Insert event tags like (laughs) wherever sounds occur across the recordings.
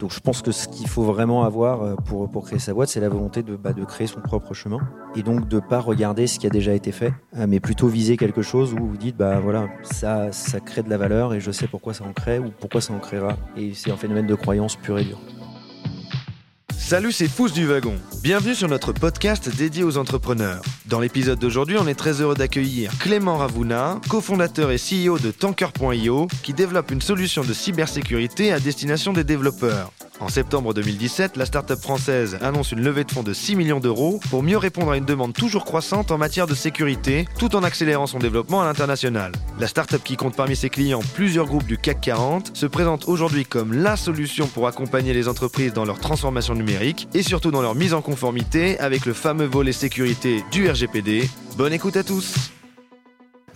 Donc je pense que ce qu'il faut vraiment avoir euh, pour, créer sa boîte, c'est la volonté de, bah, créer son propre chemin et donc de pas regarder ce qui a déjà été fait, euh, mais plutôt viser quelque chose où vous dites bah voilà ça ça crée de la valeur et je sais pourquoi ça en crée ou pourquoi ça en créera et c'est un phénomène de croyance pur et dur. Salut, c'est Fous du Wagon. Bienvenue sur notre podcast dédié aux entrepreneurs. Dans l'épisode d'aujourd'hui, on est très heureux d'accueillir Clément Ravuna, cofondateur et CEO de Tanker.io, qui développe une solution de cybersécurité à destination des développeurs. En septembre 2017, la start-up française annonce une levée de fonds de 6 millions d'euros pour mieux répondre à une demande toujours croissante en matière de sécurité, tout en accélérant son développement à l'international. La start-up qui compte parmi ses clients plusieurs groupes du CAC 40 se présente aujourd'hui comme la solution pour accompagner les entreprises dans leur transformation numérique et surtout dans leur mise en conformité avec le fameux volet sécurité du RGPD. Bonne écoute à tous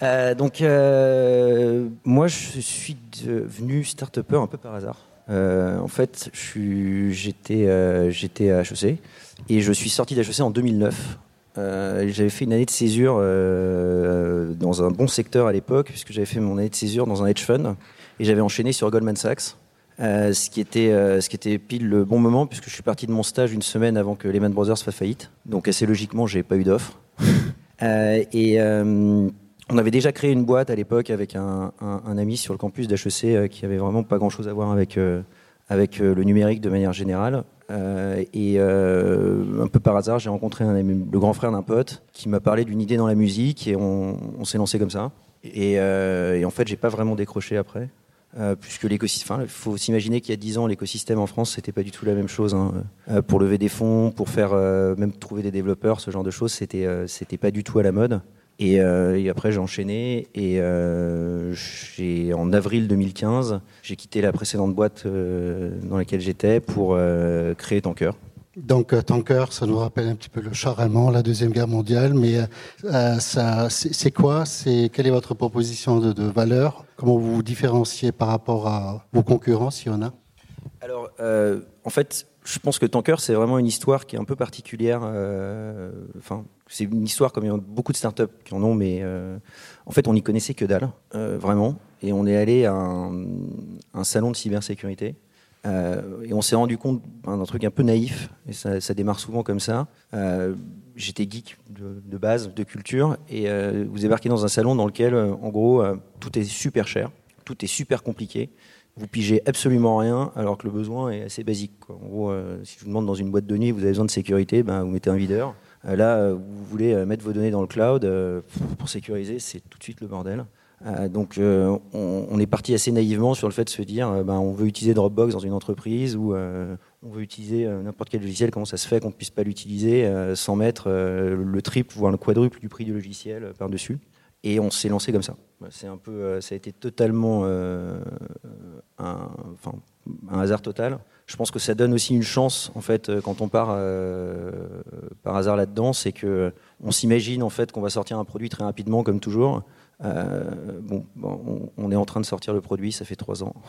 Euh, donc euh, moi je suis devenu start-upper un peu par hasard. Euh, en fait, j'étais à HEC et je suis sorti d'HEC en 2009. Euh, j'avais fait une année de césure dans un bon secteur à l'époque, puisque j'avais fait mon année de césure dans un hedge fund et j'avais enchaîné sur Goldman Sachs. Ce, qui était, ce qui était pile le bon moment, puisque je suis parti de mon stage une semaine avant que Lehman Brothers fasse faillite. Donc, assez logiquement, j'ai pas eu d'offre. (laughs) Euh, et euh, on avait déjà créé une boîte à l'époque avec un, ami sur le campus d'HEC euh, qui avait vraiment pas grand-chose à voir avec, avec le numérique de manière générale. Et un peu par hasard, j'ai rencontré le grand frère d'un pote qui m'a parlé d'une idée dans la musique et on, s'est lancé comme ça. Et en fait, j'ai pas vraiment décroché après. Euh, puisque l'écosystème, il faut s'imaginer qu'il y a 10 ans, l'écosystème en France, c'était pas du tout la même chose. hein. Euh, pour lever des fonds, pour faire euh, même trouver des développeurs, ce genre de choses, c'était c'était pas du tout à la mode. Et, et après, j'ai enchaîné. Et en avril 2015, j'ai quitté la précédente boîte dans laquelle j'étais pour créer Tanker. Donc, euh, Tanker, ça nous rappelle un petit peu le char allemand, la Deuxième Guerre mondiale. Mais euh, c'est quoi? Quelle est votre proposition de, valeur? Comment vous vous différenciez par rapport à vos concurrents, s'il y en a? Alors, euh, en fait, je pense que Tanker, c'est vraiment une histoire qui est un peu particulière. Enfin, c'est une histoire comme il y a beaucoup de startups qui en ont, mais en fait, on n'y connaissait que dalle, vraiment. Et on est allé à un salon de cybersécurité. Euh, et on s'est rendu compte ben, d'un truc un peu naïf, et ça, démarre souvent comme ça. Euh, J'étais geek de, base, de culture, et euh, vous débarquez dans un salon dans lequel, en gros, tout est super cher, tout est super compliqué vous pigez absolument rien alors que le besoin est assez basique. En gros, si je vous demande dans une boîte de nuit, vous avez besoin de sécurité, ben, vous mettez un videur. Là, vous voulez mettre vos données dans le cloud pour sécuriser, c'est tout de suite le bordel. Euh, donc, euh, on, est parti assez naïvement sur le fait de se dire, euh, ben, on veut utiliser Dropbox dans une entreprise ou on veut utiliser n'importe quel logiciel. Comment ça se fait qu'on ne puisse pas l'utiliser sans mettre le triple, voire le quadruple du prix du logiciel par-dessus? Et on s'est lancé comme ça. C'est un peu, ça a été totalement un, un hasard total. Je pense que ça donne aussi une chance en fait quand on part par hasard là-dedans, c'est que on s'imagine en fait qu'on va sortir un produit très rapidement comme toujours. Euh, bon, on, est en train de sortir le produit, ça fait trois ans. (laughs)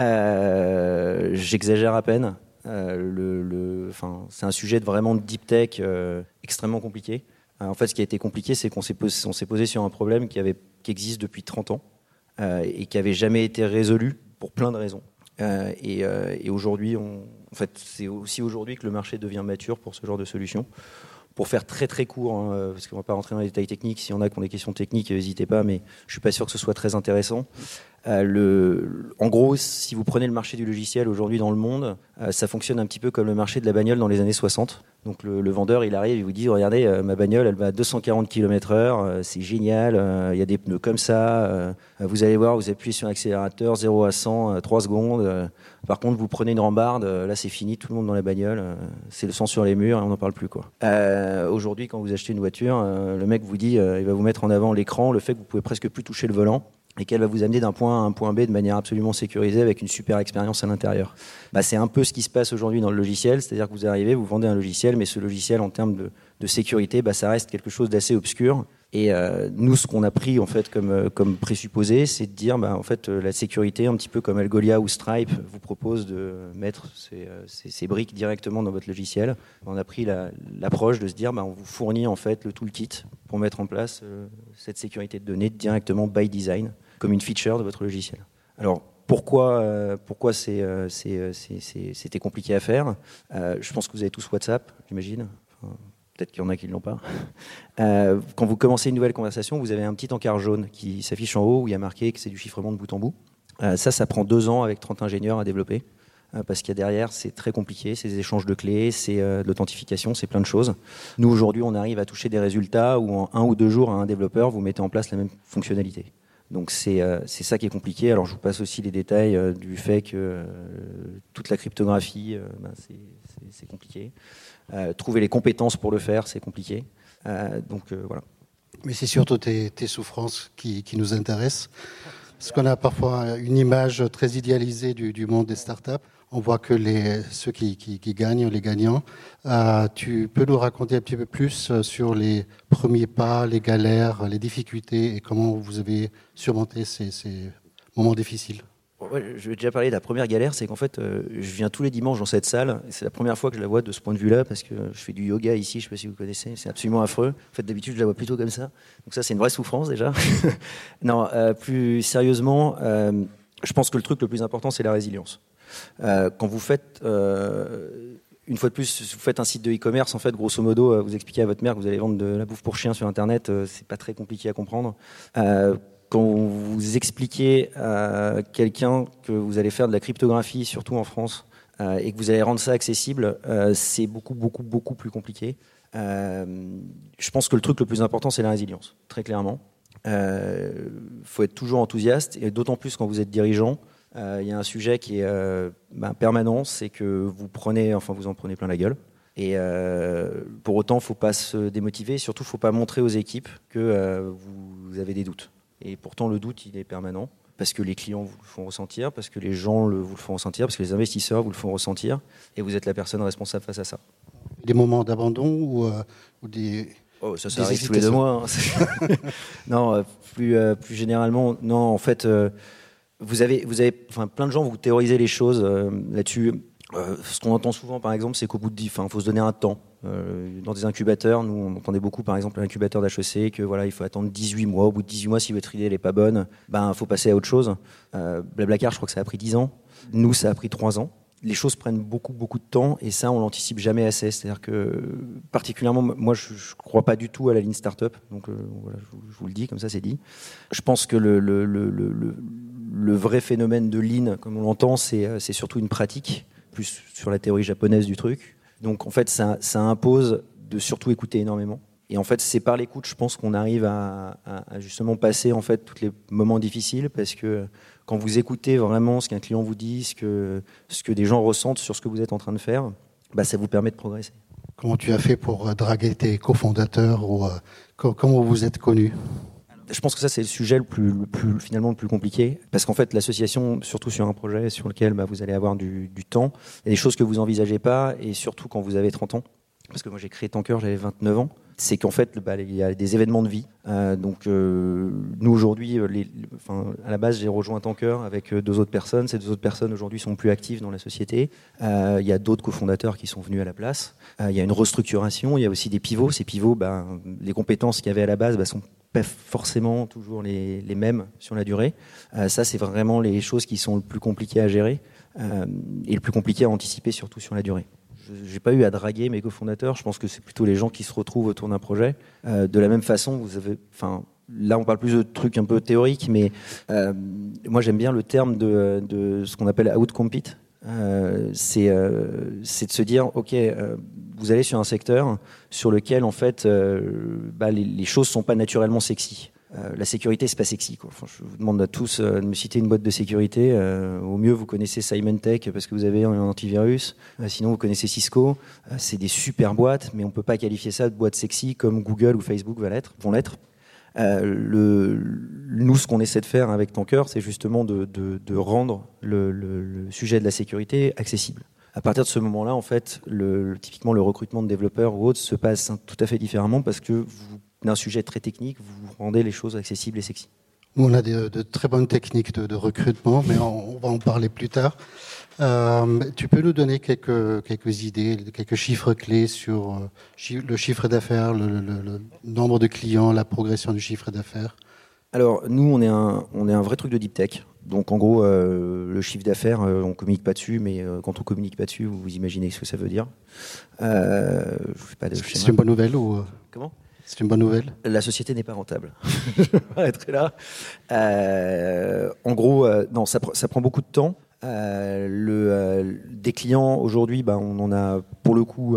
Euh, J'exagère à peine. Euh, c'est un sujet de vraiment de deep tech extrêmement compliqué. En fait, ce qui a été compliqué, c'est qu'on s'est posé, sur un problème qui, avait, qui existe depuis 30 ans et qui avait jamais été résolu pour plein de raisons. Et et aujourd'hui, en fait, c'est aussi aujourd'hui que le marché devient mature pour ce genre de solution. Pour faire très très court, hein, parce qu'on ne va pas rentrer dans les détails techniques, s'il y en a qui ont des questions techniques, euh, n'hésitez pas, mais je suis pas sûr que ce soit très intéressant. Euh, en gros, si vous prenez le marché du logiciel aujourd'hui dans le monde, euh, ça fonctionne un petit peu comme le marché de la bagnole dans les années 60. Donc le, vendeur, il arrive, il vous dit, regardez, euh, ma bagnole, elle va à 240 km heure, euh, c'est génial, il y a des pneus comme ça, vous allez voir, vous appuyez sur l'accélérateur, 0 à 100, euh, 3 secondes. par contre, vous prenez une rambarde, là c'est fini, tout le monde dans la bagnole, c'est le sang sur les murs et on n'en parle plus. quoi. Aujourd'hui, quand vous achetez une voiture, le mec vous dit, il va vous mettre en avant l'écran, le fait que vous pouvez presque plus toucher le volant et qu'elle va vous amener d'un point A à un point B de manière absolument sécurisée avec une super expérience à l'intérieur. Bah, c'est un peu ce qui se passe aujourd'hui dans le logiciel, c'est-à-dire que vous arrivez, vous vendez un logiciel, mais ce logiciel en termes de, sécurité, bah, ça reste quelque chose d'assez obscur. Et euh, nous, ce qu'on a pris en fait comme, euh, comme présupposé, c'est de dire, bah, en fait, euh, la sécurité, un petit peu comme Algolia ou Stripe, vous propose de mettre ces, ces- briques directement dans votre logiciel. On a pris la- l'approche de se dire, bah, on vous fournit en fait le toolkit pour mettre en place cette sécurité de données directement by design, comme une feature de votre logiciel. Alors pourquoi, pourquoi c'était compliqué à faire? Je pense que vous avez tous WhatsApp, j'imagine. Peut-être qu'il y en a qui ne l'ont pas. quand vous commencez une nouvelle conversation, vous avez un petit encart jaune qui s'affiche en haut où il y a marqué que c'est du chiffrement de bout en bout. ça, ça prend deux ans avec 30 ingénieurs à développer. Euh, parce qu'il y a derrière, c'est très compliqué, c'est des échanges de clés, c'est euh, de l'authentification, c'est plein de choses. Nous, aujourd'hui, on arrive à toucher des résultats où en un ou deux jours, à un développeur, vous mettez en place la même fonctionnalité. Donc c'est euh, ça qui est compliqué. Alors je vous passe aussi les détails du fait que toute la cryptographie, ben, c'est compliqué. trouver les compétences pour le faire, c'est compliqué. donc voilà. Mais c'est surtout tes, souffrances qui, qui, nous intéressent. Parce qu'on a parfois une image très idéalisée du, du monde des startups on voit que ceux qui, gagnent, les gagnants. Euh, tu peux nous raconter un petit peu plus euh, sur les premiers pas, les galères, les difficultés et comment vous avez surmonté ces, moments difficiles? Je vais déjà parler de la première galère, c'est qu'en fait, euh, je viens tous les dimanches dans cette salle. C'est la première fois que je la vois de ce point de vue-là, parce que je fais du yoga ici, je ne sais pas si vous connaissez, c'est absolument affreux. En fait, d'habitude, je la vois plutôt comme ça. Donc ça, c'est une vraie souffrance déjà. (laughs) non, plus sérieusement, je pense que le truc le plus important, c'est la résilience. Euh, quand vous faites euh, une fois de plus, vous faites un site de e-commerce, en fait, grosso modo, euh, vous expliquez à votre mère que vous allez vendre de la bouffe pour chien sur Internet, c'est pas très compliqué à comprendre. quand vous expliquez à quelqu'un que vous allez faire de la cryptographie, surtout en France, et que vous allez rendre ça accessible, c'est beaucoup, beaucoup, beaucoup plus compliqué. je pense que le truc le plus important, c'est la résilience, très clairement. Il faut être toujours enthousiaste, et d'autant plus quand vous êtes dirigeant. Euh, il y a un sujet qui est euh, ben, permanent, c'est que vous prenez, enfin vous en prenez plein la gueule. Et euh, pour autant, il ne faut pas se démotiver. Surtout, il ne faut pas montrer aux équipes que vous avez des doutes. Et pourtant, le doute, il est permanent parce que les clients vous le font ressentir, parce que les gens le, vous le font ressentir, parce que les investisseurs vous le font ressentir, et vous êtes la personne responsable face à ça. Des moments d'abandon ou, des... Oh, ça, ça arrive tous les deux mois. Hein. (laughs) non, plus, plus généralement, non, en fait, vous avez, vous avez, enfin, plein de gens vous théorisez les choses euh, là-dessus. Euh, ce qu'on entend souvent, par exemple, c'est qu'au bout de 10, il faut se donner un temps. Euh, dans des incubateurs, nous, on entendait beaucoup, par exemple, l'incubateur d'HEC, que voilà, il faut attendre 18 mois. Au bout de 18 mois, si votre idée n'est pas bonne, ben, faut passer à autre chose. Blablacar, je crois que ça a pris 10 ans. Nous, ça a pris 3 ans les choses prennent beaucoup beaucoup de temps et ça on l'anticipe jamais assez. C'est-à-dire que particulièrement moi je, ne crois pas du tout à la ligne startup, donc voilà, je, vous le dis comme ça c'est dit. Je pense que le, le, le, le le vrai phénomène de lean, comme on l'entend, euh, c'est surtout une pratique, plus sur la théorie japonaise du truc. Donc en fait, ça, impose de surtout écouter énormément. Et en fait, c'est par l'écoute, je pense qu'on arrive à, justement passer en fait tous les moments difficiles, parce que quand vous écoutez vraiment ce qu'un client vous dit, ce que, ce que des gens ressentent sur ce que vous êtes en train de faire, bah, ça vous permet de progresser. Comment tu as fait pour euh, draguer tes cofondateurs ou euh, comment vous êtes connu je pense que ça c'est le sujet le plus, finalement le plus compliqué. Parce qu'en fait l'association surtout sur un projet sur lequel bah, vous allez avoir du, temps il y a des choses que vous envisagez pas et surtout quand vous avez 30 ans. Parce que moi j'ai créé Tanker j'avais 29 ans c'est qu'en fait bah, il y a des événements de vie. Euh, donc euh, nous aujourd'hui euh, à la base j'ai rejoint Tanker avec deux autres personnes. Ces deux autres personnes aujourd'hui sont plus actives dans la société. Il y a d'autres cofondateurs qui sont venus à la place. Il y a une restructuration. Il y a aussi des pivots. Ces pivots bah, les compétences qu'il y avait à la base sont pas forcément toujours les, mêmes sur la durée. Ça, c'est vraiment les choses qui sont le plus compliquées à gérer et le plus compliqué à anticiper, surtout sur la durée. Je n'ai pas eu à draguer mes cofondateurs. Je pense que c'est plutôt les gens qui se retrouvent autour d'un projet. Euh, de la même façon, vous avez, enfin, là, on parle plus de trucs un peu théoriques, mais moi, j'aime bien le terme de, ce qu'on appelle outcompete. Euh, c'est de se dire, ok, vous allez sur un secteur sur lequel en fait euh, bah, les, les, choses sont pas naturellement sexy. Euh, la sécurité, c'est pas sexy. Je vous demande à tous euh, de me citer une boîte de sécurité. au mieux, vous connaissez Symantec parce que vous avez un antivirus. sinon, vous connaissez Cisco. c'est des super boîtes, mais on peut pas qualifier ça de boîte sexy comme Google ou Facebook va l'être, vont l'être. Le, nous, ce qu'on essaie de faire avec Tanker, c'est justement de, rendre le, le, sujet de la sécurité accessible à partir de ce moment-là, en fait, typiquement le recrutement de développeurs ou autres se passe tout à fait différemment parce que vous, d'un sujet très technique, vous rendez les choses accessibles et sexy. on a de, très bonnes techniques de, recrutement, mais on, va en parler plus tard. Euh, tu peux nous donner quelques, quelques idées, quelques chiffres clés sur euh, le chiffre d'affaires, le, nombre de clients, la progression du chiffre d'affaires? Alors, nous, on est, un, on est un vrai truc de deep tech. Donc, en gros, euh, le chiffre d'affaires, euh, on communique pas dessus, mais quand on communique pas dessus, vous, vous imaginez ce que ça veut dire. C'est une bonne nouvelle ou Comment? C'est une bonne nouvelle La société n'est pas rentable. (laughs) je m'arrêterai là. Euh, en gros, euh, non, ça, pr- ça prend beaucoup de temps. Euh, des clients aujourd'hui, bah, on en a pour le coup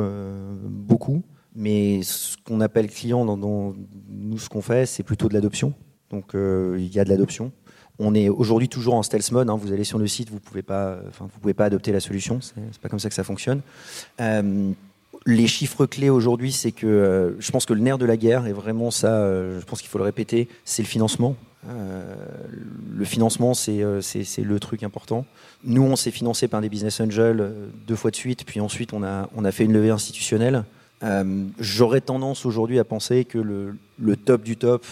beaucoup, mais ce qu'on appelle client nous, ce qu'on fait, c'est plutôt de l'adoption. Donc il y a de l'adoption. On est aujourd'hui toujours en stealth mode. hein. Vous allez sur le site, vous pouvez pas, pouvez pas adopter la solution. C'est c'est pas comme ça que ça fonctionne. Les chiffres clés aujourd'hui, c'est que euh, je pense que le nerf de la guerre est vraiment ça. euh, je pense qu'il faut le répéter, c'est le financement. Euh, le financement, c'est le truc important. Nous, on s'est financé par des business angels deux fois de suite, puis ensuite on a fait une levée institutionnelle. J'aurais tendance aujourd'hui à penser que le, top du top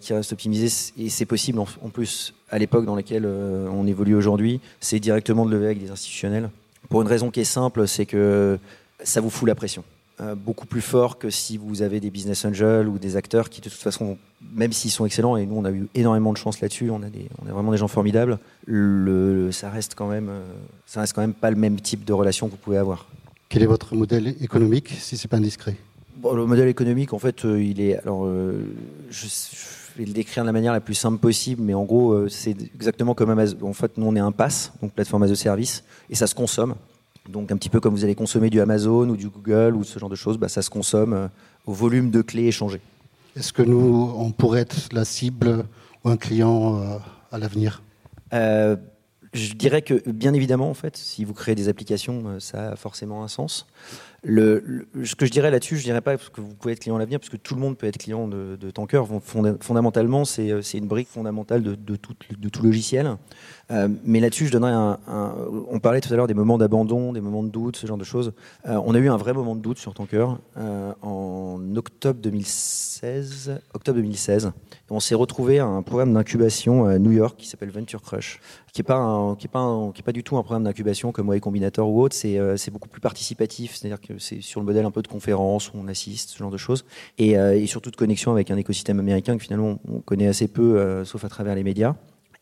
qui reste optimisé, et c'est possible en, plus à l'époque dans laquelle on évolue aujourd'hui, c'est directement de lever avec des institutionnels. Pour une raison qui est simple, c'est que ça vous fout la pression. Euh, beaucoup plus fort que si vous avez des business angels ou des acteurs qui de toute façon, même s'ils sont excellents, et nous on a eu énormément de chance là-dessus, on a, des, on a vraiment des gens formidables, le, ça reste quand même, euh, ça reste quand même pas le même type de relation que vous pouvez avoir. Quel est votre modèle économique, si c'est pas indiscret? Bon, le modèle économique, en fait, euh, il est. Alors, euh, je, je vais le décrire de la manière la plus simple possible, mais en gros, euh, c'est exactement comme Amazon. En fait, nous, on est un pass, donc plateforme as a service, et ça se consomme. Donc, un petit peu comme vous allez consommer du Amazon ou du Google ou ce genre de choses, bah, ça se consomme euh, au volume de clés échangées. Est-ce que nous, on pourrait être la cible ou un client euh, à l'avenir? Euh, je dirais que, bien évidemment, en fait, si vous créez des applications, ça a forcément un sens. Le, le- ce que je dirais là-dessus, je dirais pas que vous pouvez être client à l'avenir, parce que tout le monde peut être client de, de Tanker. Fonda- Fondamentalement, c'est c'est une brique fondamentale de, de tout, de tout logiciel. Euh, mais là-dessus, je un, On parlait tout à l'heure des moments d'abandon, des moments de doute, ce genre de choses. Euh, on a eu un vrai moment de doute sur Tanker euh, en octobre 2016. Octobre 2016. Et on s'est retrouvé à un programme d'incubation à New York qui s'appelle Venture Crush, qui est pas qui qui pas du tout un programme d'incubation comme Y Combinator ou autre. C'est beaucoup plus participatif, c'est-à-dire que c'est sur le modèle un peu de conférence où on assiste, ce genre de choses, et, et surtout de connexion avec un écosystème américain que finalement on connaît assez peu, sauf à travers les médias.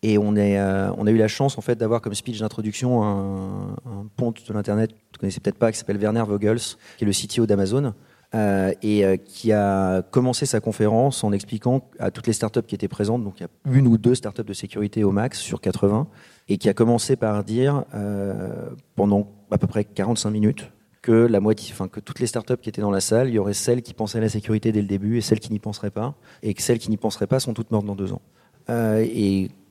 Et euh, on a eu la chance en fait d'avoir comme speech d'introduction un, un ponte de l'internet, vous ne connaissez peut-être pas, qui s'appelle Werner Vogels, qui est le CTO d'Amazon, euh, et euh, qui a commencé sa conférence en expliquant à toutes les startups qui étaient présentes, donc il y a une ou deux startups de sécurité au max sur 80, et qui a commencé par dire pendant à peu près 45 minutes que la moitié, enfin que toutes les startups qui étaient dans la salle, il y aurait celles qui pensaient à la sécurité dès le début et celles qui n'y penseraient pas, et que celles qui n'y penseraient pas sont toutes mortes dans deux ans.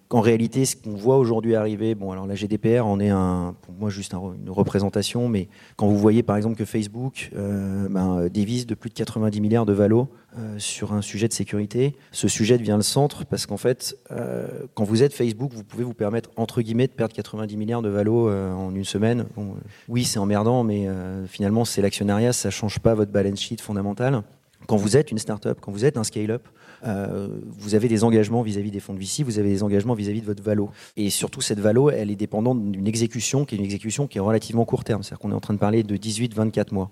Qu'en réalité, ce qu'on voit aujourd'hui arriver, bon, alors la GDPR en est un, pour moi juste un- une représentation, mais quand vous voyez par exemple que Facebook euh, ben, dévise de plus de 90 milliards de valos euh, sur un sujet de sécurité, ce sujet devient le centre parce qu'en fait, euh, quand vous êtes Facebook, vous pouvez vous permettre entre guillemets de perdre 90 milliards de valos euh, en une semaine. Euh, oui, c'est emmerdant, mais euh, finalement, c'est l'actionnariat, ça change pas votre balance sheet fondamental. Quand vous êtes une start-up, quand vous êtes un scale-up, euh, vous avez des engagements vis-à-vis des fonds de VC, vous avez des engagements vis-à-vis de votre valo. Et surtout, cette valo, elle est dépendante d'une exécution qui est une exécution qui est relativement court terme. C'est-à-dire qu'on est en train de parler de 18-24 mois.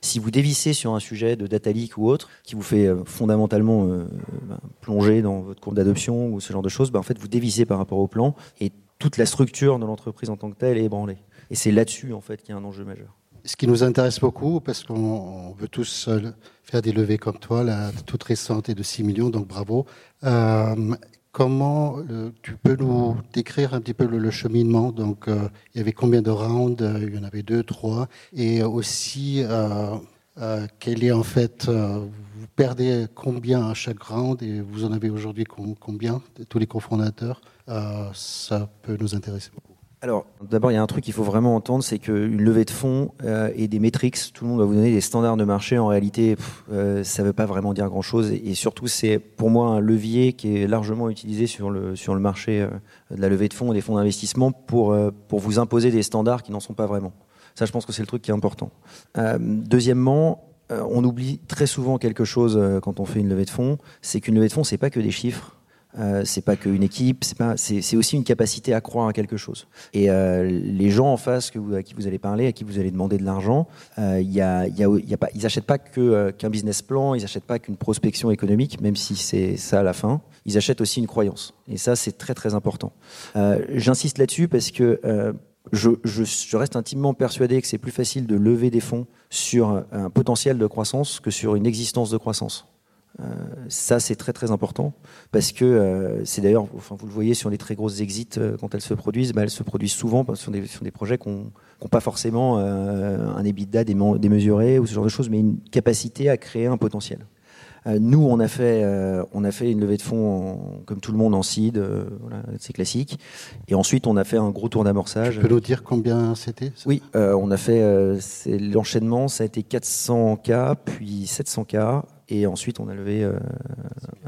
Si vous dévissez sur un sujet de data leak ou autre, qui vous fait euh, fondamentalement euh, ben, plonger dans votre courbe d'adoption ou ce genre de choses, ben, en fait, vous dévissez par rapport au plan et toute la structure de l'entreprise en tant que telle est ébranlée. Et c'est là-dessus, en fait, qu'il y a un enjeu majeur. Ce qui nous intéresse beaucoup, parce qu'on on veut tous faire des levées comme toi, la toute récente est de 6 millions, donc bravo. Euh, comment euh, tu peux nous décrire un petit peu le, cheminement Donc, euh, il y avait combien de rounds Il y en avait deux, trois. Et aussi, quel est en fait, vous perdez combien à chaque round et vous en avez aujourd'hui com- combien, tous les cofondateurs Ça peut nous intéresser beaucoup. Alors, d'abord, il y a un truc qu'il faut vraiment entendre, c'est qu'une levée de fonds euh, et des métriques, tout le monde va vous donner des standards de marché. En réalité, euh, ça ne veut pas vraiment dire grand-chose. Et, et surtout, c'est pour moi un levier qui est largement utilisé sur le, marché euh, de la levée de fonds et des fonds d'investissement pour, vous imposer des standards qui n'en sont pas vraiment. Ça, je pense que c'est le truc qui est important. Deuxièmement, on oublie très souvent quelque chose quand on fait une levée de fonds, c'est qu'une levée de fonds, c'est pas que des chiffres. Euh, c'est pas qu'une équipe, c'est aussi une capacité à croire à quelque chose. Et euh, les gens en face que vous, à qui vous allez parler, à qui vous allez demander de l'argent, euh, y a, a, pas, ils n'achètent pas qu'un business plan, ils n'achètent pas qu'une prospection économique, même si c'est ça à la fin. ils achètent aussi une croyance. Et ça, c'est très très important. J'insiste là-dessus parce que je, je, reste intimement persuadé que c'est plus facile de lever des fonds sur un potentiel de croissance que sur une existence de croissance. Euh, ça, c'est très très important parce que euh, c'est d'ailleurs, enfin, vous le voyez sur les très grosses exits euh, quand elles se produisent, bah, elles se produisent souvent sur des, sur des projets qui n'ont pas forcément un EBITDA démesuré ou ce genre de choses, mais une capacité à créer un potentiel. nous, on a fait, on a fait une levée de fonds comme tout le monde en seed, voilà, c'est classique. Et ensuite, on a fait un gros tour d'amorçage. Tu peux nous dire combien c'était Oui, on a fait l'enchaînement, ça a été 400K, puis 700K, et ensuite, on a levé euh,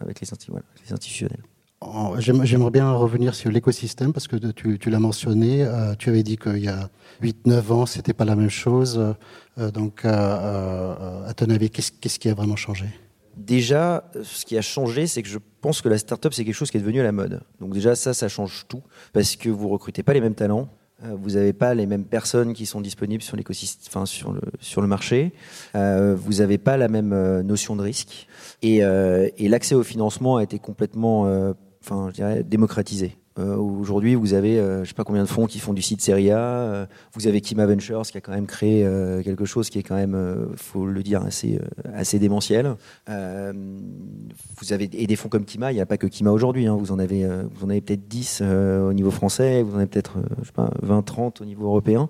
avec les, institutionnels. J'aimerais bien revenir sur l'écosystème parce que tu, l'as mentionné. Euh, tu avais dit qu'il y a 8-9 ans, c'était pas la même chose. Euh, donc, à ton avis, qu'est-ce qui a vraiment changé? Déjà, ce qui a changé, c'est que je pense que la startup, c'est quelque chose qui est devenu à la mode. Donc déjà, ça, ça change tout parce que vous recrutez pas les mêmes talents, vous n'avez pas les mêmes personnes qui sont disponibles sur l'écosystème, enfin sur le marché. Euh, vous n'avez pas la même euh, notion de risque et, euh, et l'accès au financement a été complètement, enfin je dirais, démocratisé. Euh, aujourd'hui, vous avez, euh, je sais pas combien de fonds qui font du site Serie A. Euh, vous avez Kima Ventures qui a quand même créé quelque chose qui est quand même, faut le dire, assez, assez démentiel. vous avez et des fonds comme Kima. Il n'y a pas que Kima aujourd'hui. Hein. vous en avez, vous avez peut-être 10 au niveau français. Vous en avez peut-être, je sais pas, 20, 30 au niveau européen.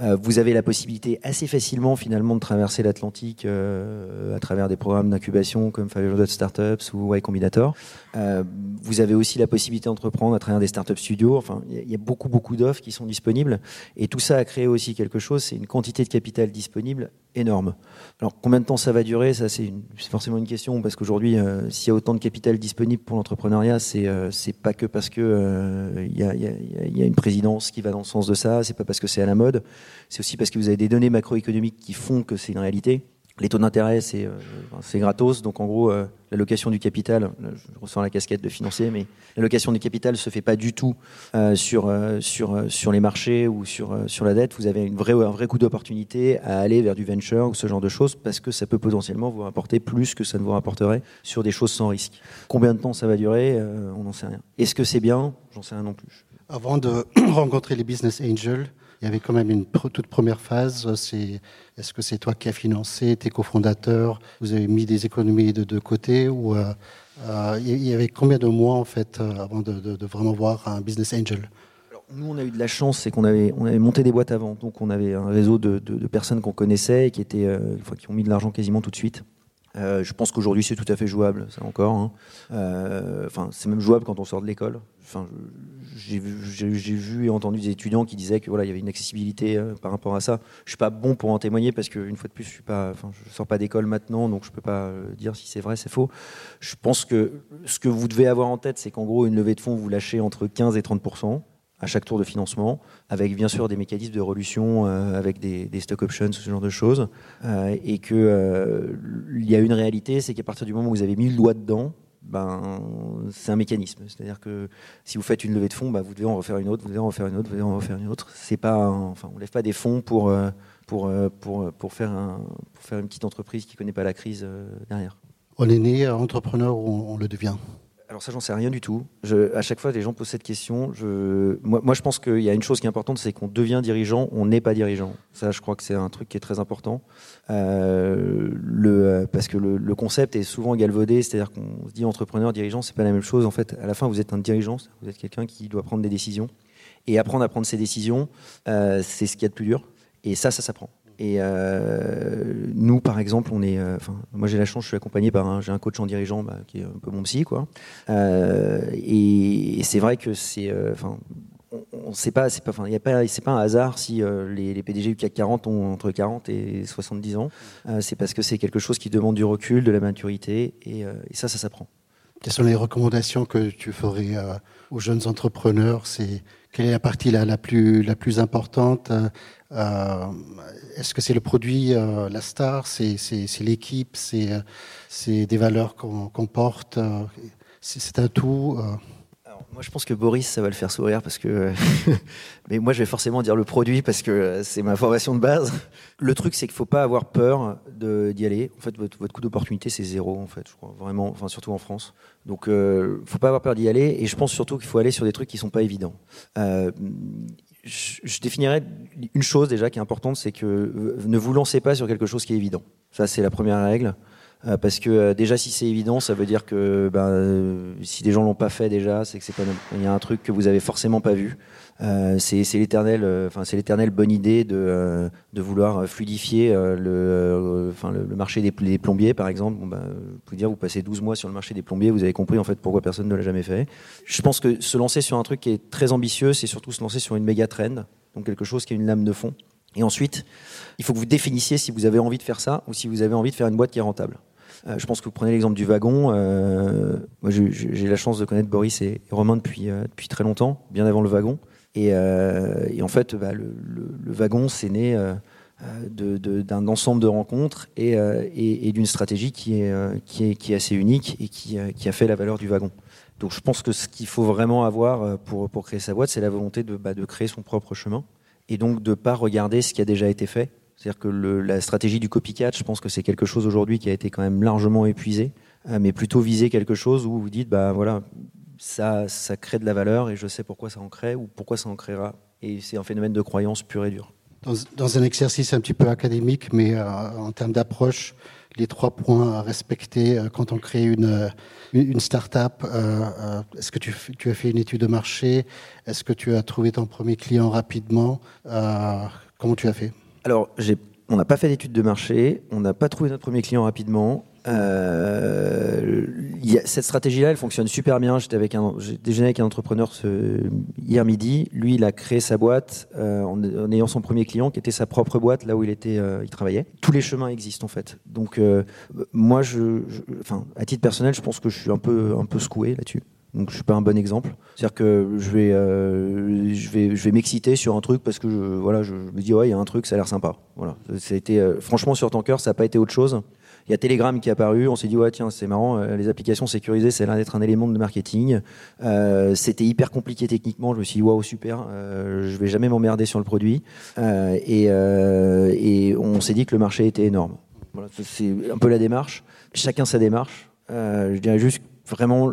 vous avez la possibilité assez facilement finalement de traverser l'Atlantique à travers des programmes d'incubation comme 500 Startups ou Y Combinator. vous avez aussi la possibilité d'entreprendre à travers des startup studios. Enfin, il y, a beaucoup, beaucoup d'offres qui sont disponibles. Et tout ça a créé aussi quelque chose, c'est une quantité de capital disponible énorme. Alors, combien de temps ça va durer? Ça, c'est forcément une question, parce qu'aujourd'hui, euh, s'il y a autant de capital disponible pour l'entrepreneuriat, c'est euh, pas que parce que euh, y, a, y, y, a, une présidence qui va dans le sens de ça, c'est pas parce que c'est à la mode, c'est aussi parce que vous avez des données macroéconomiques qui font que c'est une réalité. Les taux d'intérêt, c'est euh, gratos. Donc en gros, euh, l'allocation du capital, je ressens la casquette de financier, mais l'allocation du capital se fait pas du tout euh, sur, euh, sur, euh, sur les marchés ou sur, sur la dette. Vous avez une vraie, un vrai coup d'opportunité à aller vers du venture ou ce genre de choses parce que ça peut potentiellement vous rapporter plus que ça ne vous rapporterait sur des choses sans risque. Combien de temps ça va durer On n'en sait rien. Est-ce que c'est bien? J'en sais rien non plus. Avant de (clears throat) rencontrer les business angels, il y avait quand même une toute première phase. C'est est-ce que c'est toi qui as financé tes cofondateurs Vous avez mis des économies de deux côtés ou euh, euh, il y avait combien de mois en fait euh, avant de, vraiment voir un business angel? Nous, on a eu de la chance, c'est qu'on avait, on avait monté des boîtes avant, donc on avait un réseau de, personnes qu'on connaissait et qui étaient, qui ont mis de l'argent quasiment tout de suite. Je pense qu'aujourd'hui c'est tout à fait jouable, ça encore. Hein. Enfin, c'est même jouable quand on sort de l'école. Enfin, j'ai vu, et entendu des étudiants qui disaient que voilà, il y avait une accessibilité euh, par rapport à ça. Je suis pas bon pour en témoigner parce qu'une fois de plus, je suis sors pas d'école maintenant, donc je peux pas euh, dire si c'est vrai, c'est faux. Je pense que ce que vous devez avoir en tête, c'est qu'en gros, une levée de fonds, vous lâchez entre 15 et 30% à chaque tour de financement, avec bien sûr des mécanismes de relution, euh, avec des, stock options, ce genre de choses, et que euh, il y a une réalité, c'est qu'à partir du moment où vous avez mis le doigt dedans, ben c'est un mécanisme. C'est-à-dire que si vous faites une levée de fonds, ben, vous devez en refaire une autre, vous devez en refaire une autre, vous devez en refaire une autre. C'est pas, un, enfin, on lève pas des fonds pour euh, pour euh, pour pour faire pour faire une petite entreprise qui connaît pas la crise euh, derrière. On est né entrepreneur ou on le devient? Alors ça, j'en sais rien du tout. Je, à chaque fois, les gens posent cette question. Je, moi, je pense qu'il y a une chose qui est importante, c'est qu'on devient dirigeant, on n'est pas dirigeant. Ça, je crois que c'est un truc qui est très important. Euh, le, parce que le, le, concept est souvent galvaudé, c'est-à-dire qu'on se dit entrepreneur, dirigeant, c'est pas la même chose. En fait, à la fin, vous êtes un dirigeant, vous êtes quelqu'un qui doit prendre des décisions. Et apprendre à prendre ses décisions, euh, c'est ce qu'il y a de plus dur. Et ça, ça s'apprend. Et euh, nous, par exemple, on est. Enfin, moi, j'ai la chance, je suis accompagné par un, j'ai un coach en dirigeant bah, qui est un peu mon psy, quoi. Euh, et, c'est vrai que c'est. Enfin, on, on sait pas, c'est pas, enfin, il a pas, c'est pas un hasard si euh, les, PDG du CAC 40 ont entre 40 et 70 ans. Euh, c'est parce que c'est quelque chose qui demande du recul, de la maturité, et, euh, et ça, ça s'apprend. Quelles sont les recommandations que tu ferais aux jeunes entrepreneurs? C'est quelle est la partie la, plus la plus importante euh, Est-ce que c'est le produit, euh, la star, c'est l'équipe, c'est des valeurs qu'on qu porte C'est un tout Moi, je pense que Boris, ça va le faire sourire parce que. (laughs) Mais moi, je vais forcément dire le produit parce que c'est ma formation de base. Le truc, c'est qu'il ne faut pas avoir peur d'y aller. En fait, votre, votre coût d'opportunité, c'est zéro, en fait, je crois. Vraiment, enfin, surtout en France. Donc, il euh, ne faut pas avoir peur d'y aller. Et je pense surtout qu'il faut aller sur des trucs qui ne sont pas évidents. Euh, je, je, définirais une chose déjà qui est importante, c'est que euh, ne vous lancez pas sur quelque chose qui est évident. Ça, c'est la première règle. Euh, parce que euh, déjà si c'est évident, ça veut dire que ben, euh, si des gens l'ont pas fait déjà, c'est que c'est pas il y a un truc que vous avez forcément pas vu. c'est l'éternel, enfin c'est l'éternelle bonne idée de, de vouloir fluidifier le, enfin le, marché des, plombiers par exemple. Ben, vous pouvez dire vous passez 12 mois sur le marché des plombiers, vous avez compris en fait pourquoi personne ne l'a jamais fait. Je pense que se lancer sur un truc qui est très ambitieux, c'est surtout se lancer sur une méga trend, donc quelque chose qui a une lame de fond. Et ensuite, il faut que vous définissiez si vous avez envie de faire ça ou si vous avez envie de faire une boîte qui est rentable. Euh, je pense que vous prenez l'exemple du wagon. Euh, moi, j'ai la chance de connaître Boris et, Romain depuis, euh, depuis très longtemps, bien avant le wagon. Et, en fait, bah, le, wagon, c'est né d'un ensemble de rencontres et, d'une stratégie qui est, qui, est, qui est assez unique et qui, qui, a fait la valeur du wagon. Donc je pense que ce qu'il faut vraiment avoir pour, pour créer sa boîte, c'est la volonté de, bah, de créer son propre chemin et donc de ne pas regarder ce qui a déjà été fait c'est-à-dire que la stratégie du copycat, je pense que c'est quelque chose aujourd'hui qui a été quand même largement épuisé, euh, mais plutôt viser quelque chose où vous dites, bah voilà, ça, ça crée de la valeur et je sais pourquoi ça en crée ou pourquoi ça en créera. Et c'est un phénomène de croyance pur et dur. Dans, un exercice un petit peu académique, mais euh, en termes d'approche, les trois points à respecter euh, quand on crée une, une start-up euh, Est-ce que tu, as fait une étude de marché? Est-ce que tu as trouvé ton premier client rapidement? Comment tu as fait? Alors, on n'a pas fait d'études de marché, on n'a pas trouvé notre premier client rapidement. Euh, cette stratégie-là, elle fonctionne super bien. J'étais avec un, j'ai déjeuné avec un entrepreneur hier midi. Lui, il a créé sa boîte euh, en, ayant son premier client, qui était sa propre boîte, là où il était, euh, il travaillait. Tous les chemins existent en fait. Donc, moi, à titre personnel, je pense que je suis un peu, un peu secoué là-dessus. Donc je suis pas un bon exemple. C'est-à-dire que je vais, euh, je vais, je vais m'exciter sur un truc parce que je, voilà, je, me dis ouais, il y a un truc, ça a l'air sympa. Voilà. Ça euh, franchement, sur Tanker, ça n'a pas été autre chose. Il y a Telegram qui est apparu. On s'est dit ouais, tiens, c'est marrant. Euh, les applications sécurisées, c'est l'un d'être un élément de marketing. C'était hyper compliqué techniquement. Je me suis dit waouh, super. je vais jamais m'emmerder sur le produit. et, et on s'est dit que le marché était énorme. Voilà, c'est un peu la démarche. Chacun sa démarche. je dirais juste vraiment,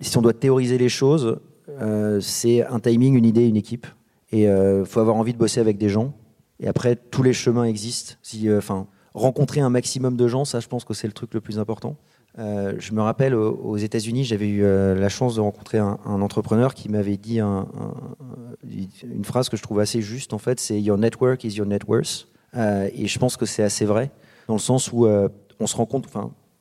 si on doit théoriser les choses, euh, c'est un timing, une idée, une équipe. Et il euh, faut avoir envie de bosser avec des gens. Et après, tous les chemins existent. Euh, enfin, rencontrer un maximum de gens, ça, je pense que c'est le truc le plus important. je me rappelle aux, États-Unis, j'avais eu la chance de rencontrer un, entrepreneur qui m'avait dit une phrase que je trouve assez juste. En fait, c'est Your network is your net worth. et je pense que c'est assez vrai dans le sens où on se rend compte.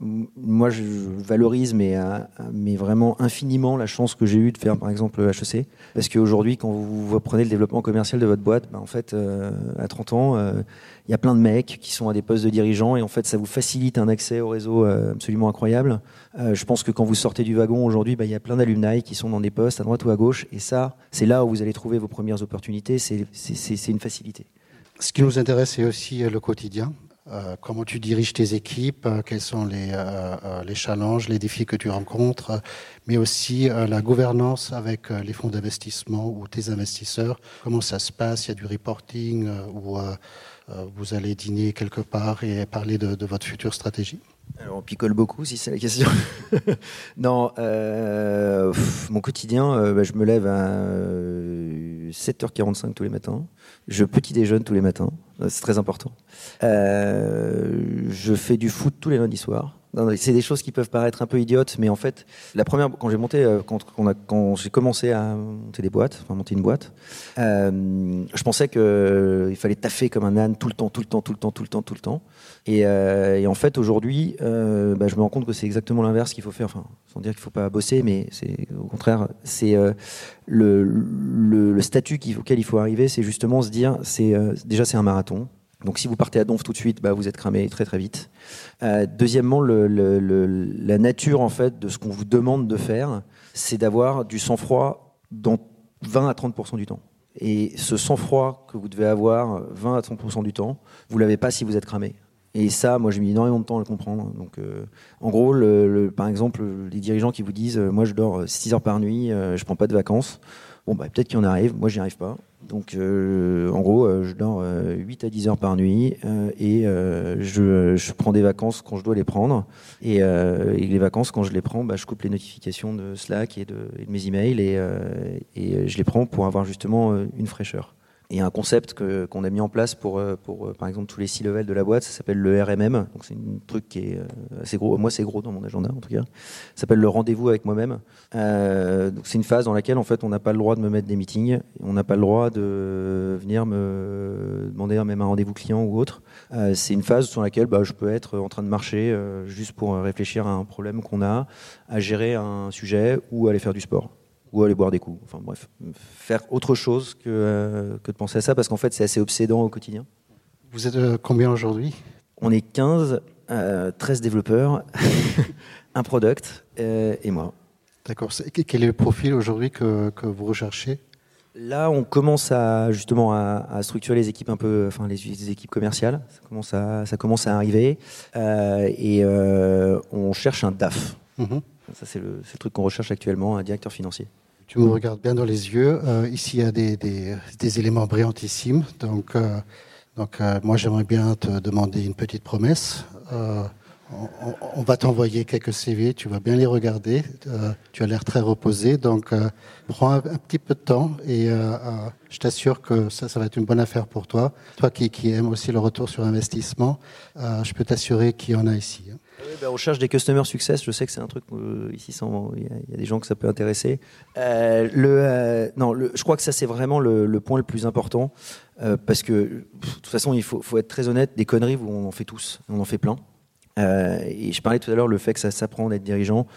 Moi, je valorise, mais, euh, mais vraiment infiniment, la chance que j'ai eue de faire, par exemple, HEC. Parce qu'aujourd'hui, quand vous, prenez le développement commercial de votre boîte, ben, en fait, euh, à 30 ans, euh, il y a plein de mecs qui sont à des postes de dirigeants et en fait, ça vous facilite un accès au réseau absolument incroyable. je pense que quand vous sortez du wagon aujourd'hui, ben, il y a plein d'alumni qui sont dans des postes à droite ou à gauche. Et ça, c'est là où vous allez trouver vos premières opportunités. C'est une facilité. Ce qui nous intéresse, c'est aussi le quotidien. Euh, comment tu diriges tes équipes, euh, quels sont les, euh, les, challenges, les défis que tu rencontres, mais aussi la gouvernance avec les fonds d'investissement ou tes investisseurs. Comment ça se passe? Il y a du reporting ou vous allez dîner quelque part et parler de, votre future stratégie? Alors, on picole beaucoup si c'est la question. (laughs) non, mon quotidien, bah, je me lève à 7h45 euh, tous les matins. Je petit déjeune tous les matins. C'est très important. je fais du foot tous les lundis soirs. C'est des choses qui peuvent paraître un peu idiotes, mais en fait, la première, quand j'ai monté, quand, quand j'ai commencé à monter des boîtes, enfin monter une boîte, je pensais qu'il fallait taffer comme un âne tout le temps, tout le temps, tout le temps, tout le temps, tout le temps. Et, euh, en fait, aujourd'hui, euh, bah, je me rends compte que c'est exactement l'inverse qu'il faut faire. Enfin, sans dire qu'il ne faut pas bosser, mais c'est au contraire, c'est euh, le, statut auquel il faut arriver, c'est justement se dire, euh, déjà c'est un marathon. Donc si vous partez à Donf tout de suite, bah, vous êtes cramé très très vite. Euh, deuxièmement, la nature en fait de ce qu'on vous demande de faire, c'est d'avoir du sang-froid dans 20 à 30% du temps. Et ce sang-froid que vous devez avoir 20 à 30% du temps, vous l'avez pas si vous êtes cramé. Et ça, moi, j'ai mis énormément de temps à le comprendre. Donc, euh, en gros, par exemple, les dirigeants qui vous disent, euh, moi, je dors 6 heures par nuit, euh, je prends pas de vacances. Bon, bah, peut-être qu'il en arrive. Moi, j'y arrive pas. Donc, en gros, je dors 8 à 10 heures par nuit et je, prends des vacances quand je dois les prendre. Et, et les vacances, quand je les prends, bah, je coupe les notifications de Slack et de, et de mes emails et, et je les prends pour avoir justement une fraîcheur. A un concept qu'on a mis en place pour, euh, euh, par exemple, tous les six levels de la boîte. Ça s'appelle le RMM. C'est un truc qui est euh, assez gros. Moi, c'est gros dans mon agenda, en tout cas. Ça s'appelle le rendez-vous avec moi-même. c'est une phase dans laquelle, en fait, on n'a pas le droit de me mettre des meetings. On n'a pas le droit de venir me demander même un rendez-vous client ou autre. c'est une phase sur laquelle bah, je peux être en train de marcher juste pour réfléchir à un problème qu'on a, à gérer un sujet ou aller faire du sport ou aller boire des coups. Enfin bref, faire autre chose que, euh, que de penser à ça, parce qu'en fait, c'est assez obsédant au quotidien. Vous êtes euh, combien aujourd'hui? On est 15, 13 euh, développeurs, (laughs) un product et moi. D'accord. Quel est le profil aujourd'hui que, que, vous recherchez? Là, on commence à justement à, structurer les équipes un peu, enfin les, équipes commerciales. Ça commence à, ça commence à arriver et on cherche un DAF. Mm-hmm. Ça, c'est le, le, truc qu'on recherche actuellement, un directeur financier. Tu me regardes bien dans les yeux. Euh, ici, il y a des, des, des éléments brillantissimes. Donc, euh, donc euh, moi, j'aimerais bien te demander une petite promesse. On, on, va t'envoyer quelques CV, tu vas bien les regarder. tu as l'air très reposé, donc prends un, petit peu de temps et je t'assure que ça, ça va être une bonne affaire pour toi. Toi qui, qui aimes aussi le retour sur investissement, je peux t'assurer qu'il y en a ici. Hein. Ben, on cherche des customer success. Je sais que c'est un truc euh, ici, il y, a des gens que ça peut intéresser. Euh, euh, non, je crois que ça c'est vraiment le, point le plus important parce que de toute façon, il faut, être très honnête. Des conneries, on en fait tous, on en fait plein. et je parlais tout à l'heure le fait que ça s'apprend d'être dirigeant.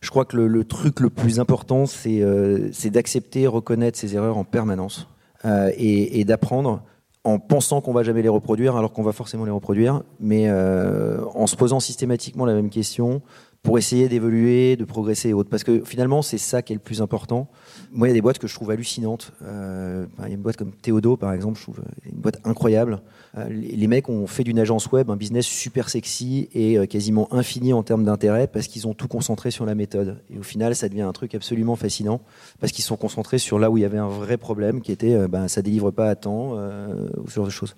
Je crois que le, truc le plus important, c'est d'accepter, reconnaître ses erreurs en permanence et d'apprendre en pensant qu'on va jamais les reproduire, alors qu'on va forcément les reproduire, mais euh, en se posant systématiquement la même question pour essayer d'évoluer, de progresser et autres. Parce que finalement, c'est ça qui est le plus important. Moi, il y a des boîtes que je trouve hallucinantes. Euh, il y a une boîte comme Théodo, par exemple, je trouve euh, une boîte incroyable. Euh, les, mecs ont fait d'une agence web un business super sexy et quasiment infini en termes d'intérêt parce qu'ils ont tout concentré sur la méthode. Et au final, ça devient un truc absolument fascinant parce qu'ils sont concentrés sur là où il y avait un vrai problème qui était ben, ça délivre pas à temps ou ce genre de choses.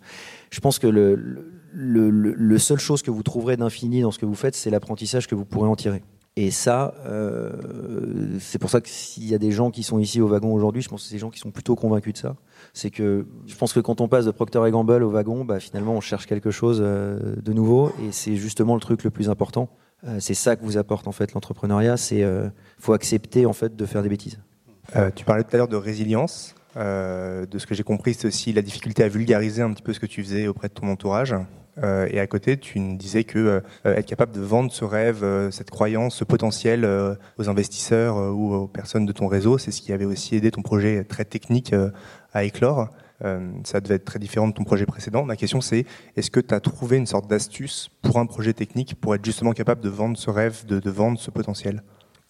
Je pense que le, le seule chose que vous trouverez d'infini dans ce que vous faites, c'est l'apprentissage que vous pourrez en tirer. Et ça, euh, c'est pour ça que s'il y a des gens qui sont ici au wagon aujourd'hui, je pense que c'est des gens qui sont plutôt convaincus de ça. C'est que je pense que quand on passe de Procter Gamble au wagon, bah, finalement, on cherche quelque chose euh, de nouveau, et c'est justement le truc le plus important. Euh, c'est ça que vous apporte en fait l'entrepreneuriat. C'est faut accepter en fait de faire des bêtises. tu parlais tout à l'heure de résilience. de ce que j'ai compris, c'est aussi la difficulté à vulgariser un petit peu ce que tu faisais auprès de ton entourage. Euh, et à côté, tu nous disais que euh, être capable de vendre ce rêve, euh, cette croyance, ce potentiel aux investisseurs ou aux personnes de ton réseau, c'est ce qui avait aussi aidé ton projet très technique à éclore. ça devait être très différent de ton projet précédent. Ma question, c'est est-ce que tu as trouvé une sorte d'astuce pour un projet technique pour être justement capable de vendre ce rêve, de, de vendre ce potentiel?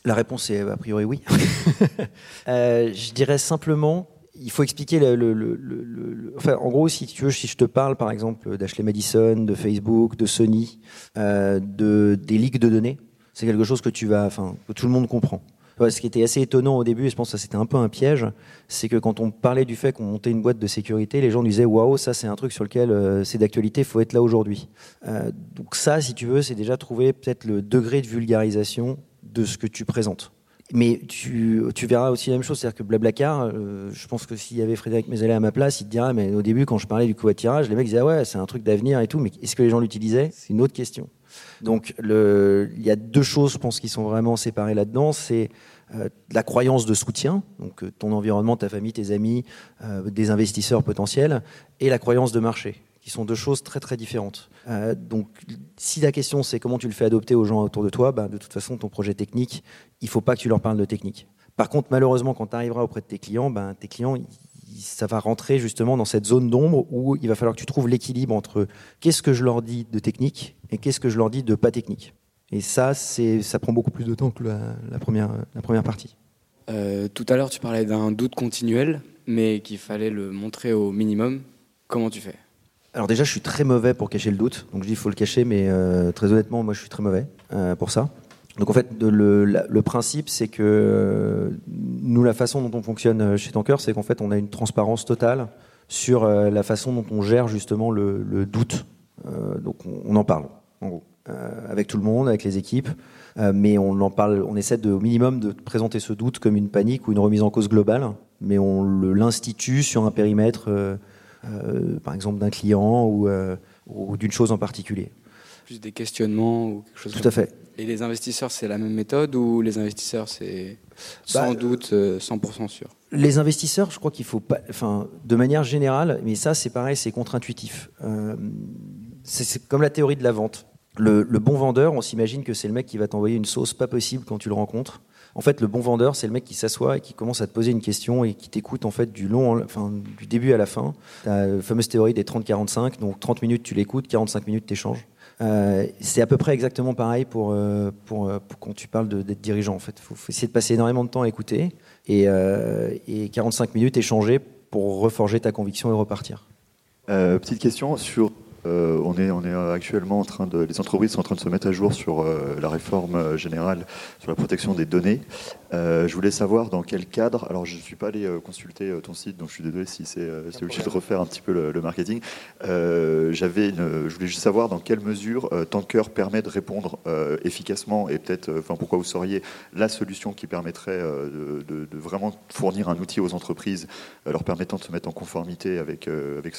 La réponse est a priori oui. (laughs) je dirais simplement il faut expliquer le, enfin, en gros, si tu veux, si je te parle par exemple d'Ashley Madison, de Facebook, de Sony, euh, de des ligues de données, c'est quelque chose que tu vas, enfin, que tout le monde comprend. ce qui était assez étonnant au début, et je pense que c'était un peu un piège, c'est que quand on parlait du fait qu'on montait une boîte de sécurité, les gens disaient waouh, ça c'est un truc sur lequel euh, c'est d'actualité, faut être là aujourd'hui. Euh, donc ça, si tu veux, c'est déjà trouver peut-être le degré de vulgarisation de ce que tu présentes. Mais tu, verras aussi la même chose, c'est-à-dire que Blablacar, euh, je pense que s'il y avait Frédéric Mézalé à ma place, il te dirait, mais au début, quand je parlais du covoiturage, les mecs disaient, ah ouais, c'est un truc d'avenir et tout, mais est-ce que les gens l'utilisaient? C'est une autre question. Donc, il y a deux choses, je pense, qui sont vraiment séparées là-dedans. C'est euh, la croyance de soutien, donc euh, ton environnement, ta famille, tes amis, des investisseurs potentiels, et la croyance de marché qui sont deux choses très très différentes. Euh, donc, si la question c'est comment tu le fais adopter aux gens autour de toi, bah, de toute façon, ton projet technique, il faut pas que tu leur parles de technique. Par contre, malheureusement, quand tu arriveras auprès de tes clients, ben, tes clients, ça va rentrer justement dans cette zone d'ombre où il va falloir que tu trouves l'équilibre entre qu'est-ce que je leur dis de technique et qu'est-ce que je leur dis de pas technique. Et ça, ça prend beaucoup plus de temps que la, première, la première partie. Euh, tout à l'heure, tu parlais d'un doute continuel, mais qu'il fallait le montrer au minimum. Comment tu fais? Alors déjà, je suis très mauvais pour cacher le doute. Donc je dis il faut le cacher, mais très honnêtement, moi je suis très mauvais pour ça. Donc en fait, le, principe, c'est que nous, la façon dont on fonctionne chez Tanker, c'est qu'en fait, on a une transparence totale sur la façon dont on gère justement le, doute. donc on, en parle, en gros, avec tout le monde, avec les équipes. Euh, mais on en parle, on essaie de, au minimum de présenter ce doute comme une panique ou une remise en cause globale, mais on l'institue sur un périmètre, euh, euh, par exemple d'un client ou, ou d'une chose en particulier. Plus des questionnements ou quelque chose. Tout à fait. Et les investisseurs, c'est la même méthode ou les investisseurs, c'est sans bah, doute 100% sûr? Les investisseurs, je crois qu'il faut pas, enfin, de manière générale, mais ça, c'est pareil, c'est contre-intuitif. c'est comme la théorie de la vente. Le, bon vendeur, on s'imagine que c'est le mec qui va t'envoyer une sauce pas possible quand tu le rencontres. En fait, le bon vendeur, c'est le mec qui s'assoit et qui commence à te poser une question et qui t'écoute en fait du long, enfin du début à la fin. La fameuse théorie des 30-45, donc 30 minutes tu l'écoutes, 45 minutes t'échanges. Euh, c'est à peu près exactement pareil pour, euh, euh, pour, quand tu parles d'être dirigeant. En fait, faut, faut, essayer de passer énormément de temps à écouter et, et 45 minutes échanger pour reforger ta conviction et repartir. petite question sur euh, on, est, on est actuellement en train de, les entreprises sont en train de se mettre à jour sur euh, la réforme euh, générale sur la protection des données. je voulais savoir dans quel cadre. Alors, je ne suis pas allé consulter ton site, donc je suis désolé si c'est obligé de refaire un petit peu le, marketing. J'avais, je voulais juste savoir dans quelle mesure Tanker permet de répondre efficacement et peut-être, enfin, pourquoi vous seriez la solution qui permettrait de, vraiment fournir un outil aux entreprises, leur permettant de se mettre en conformité avec avec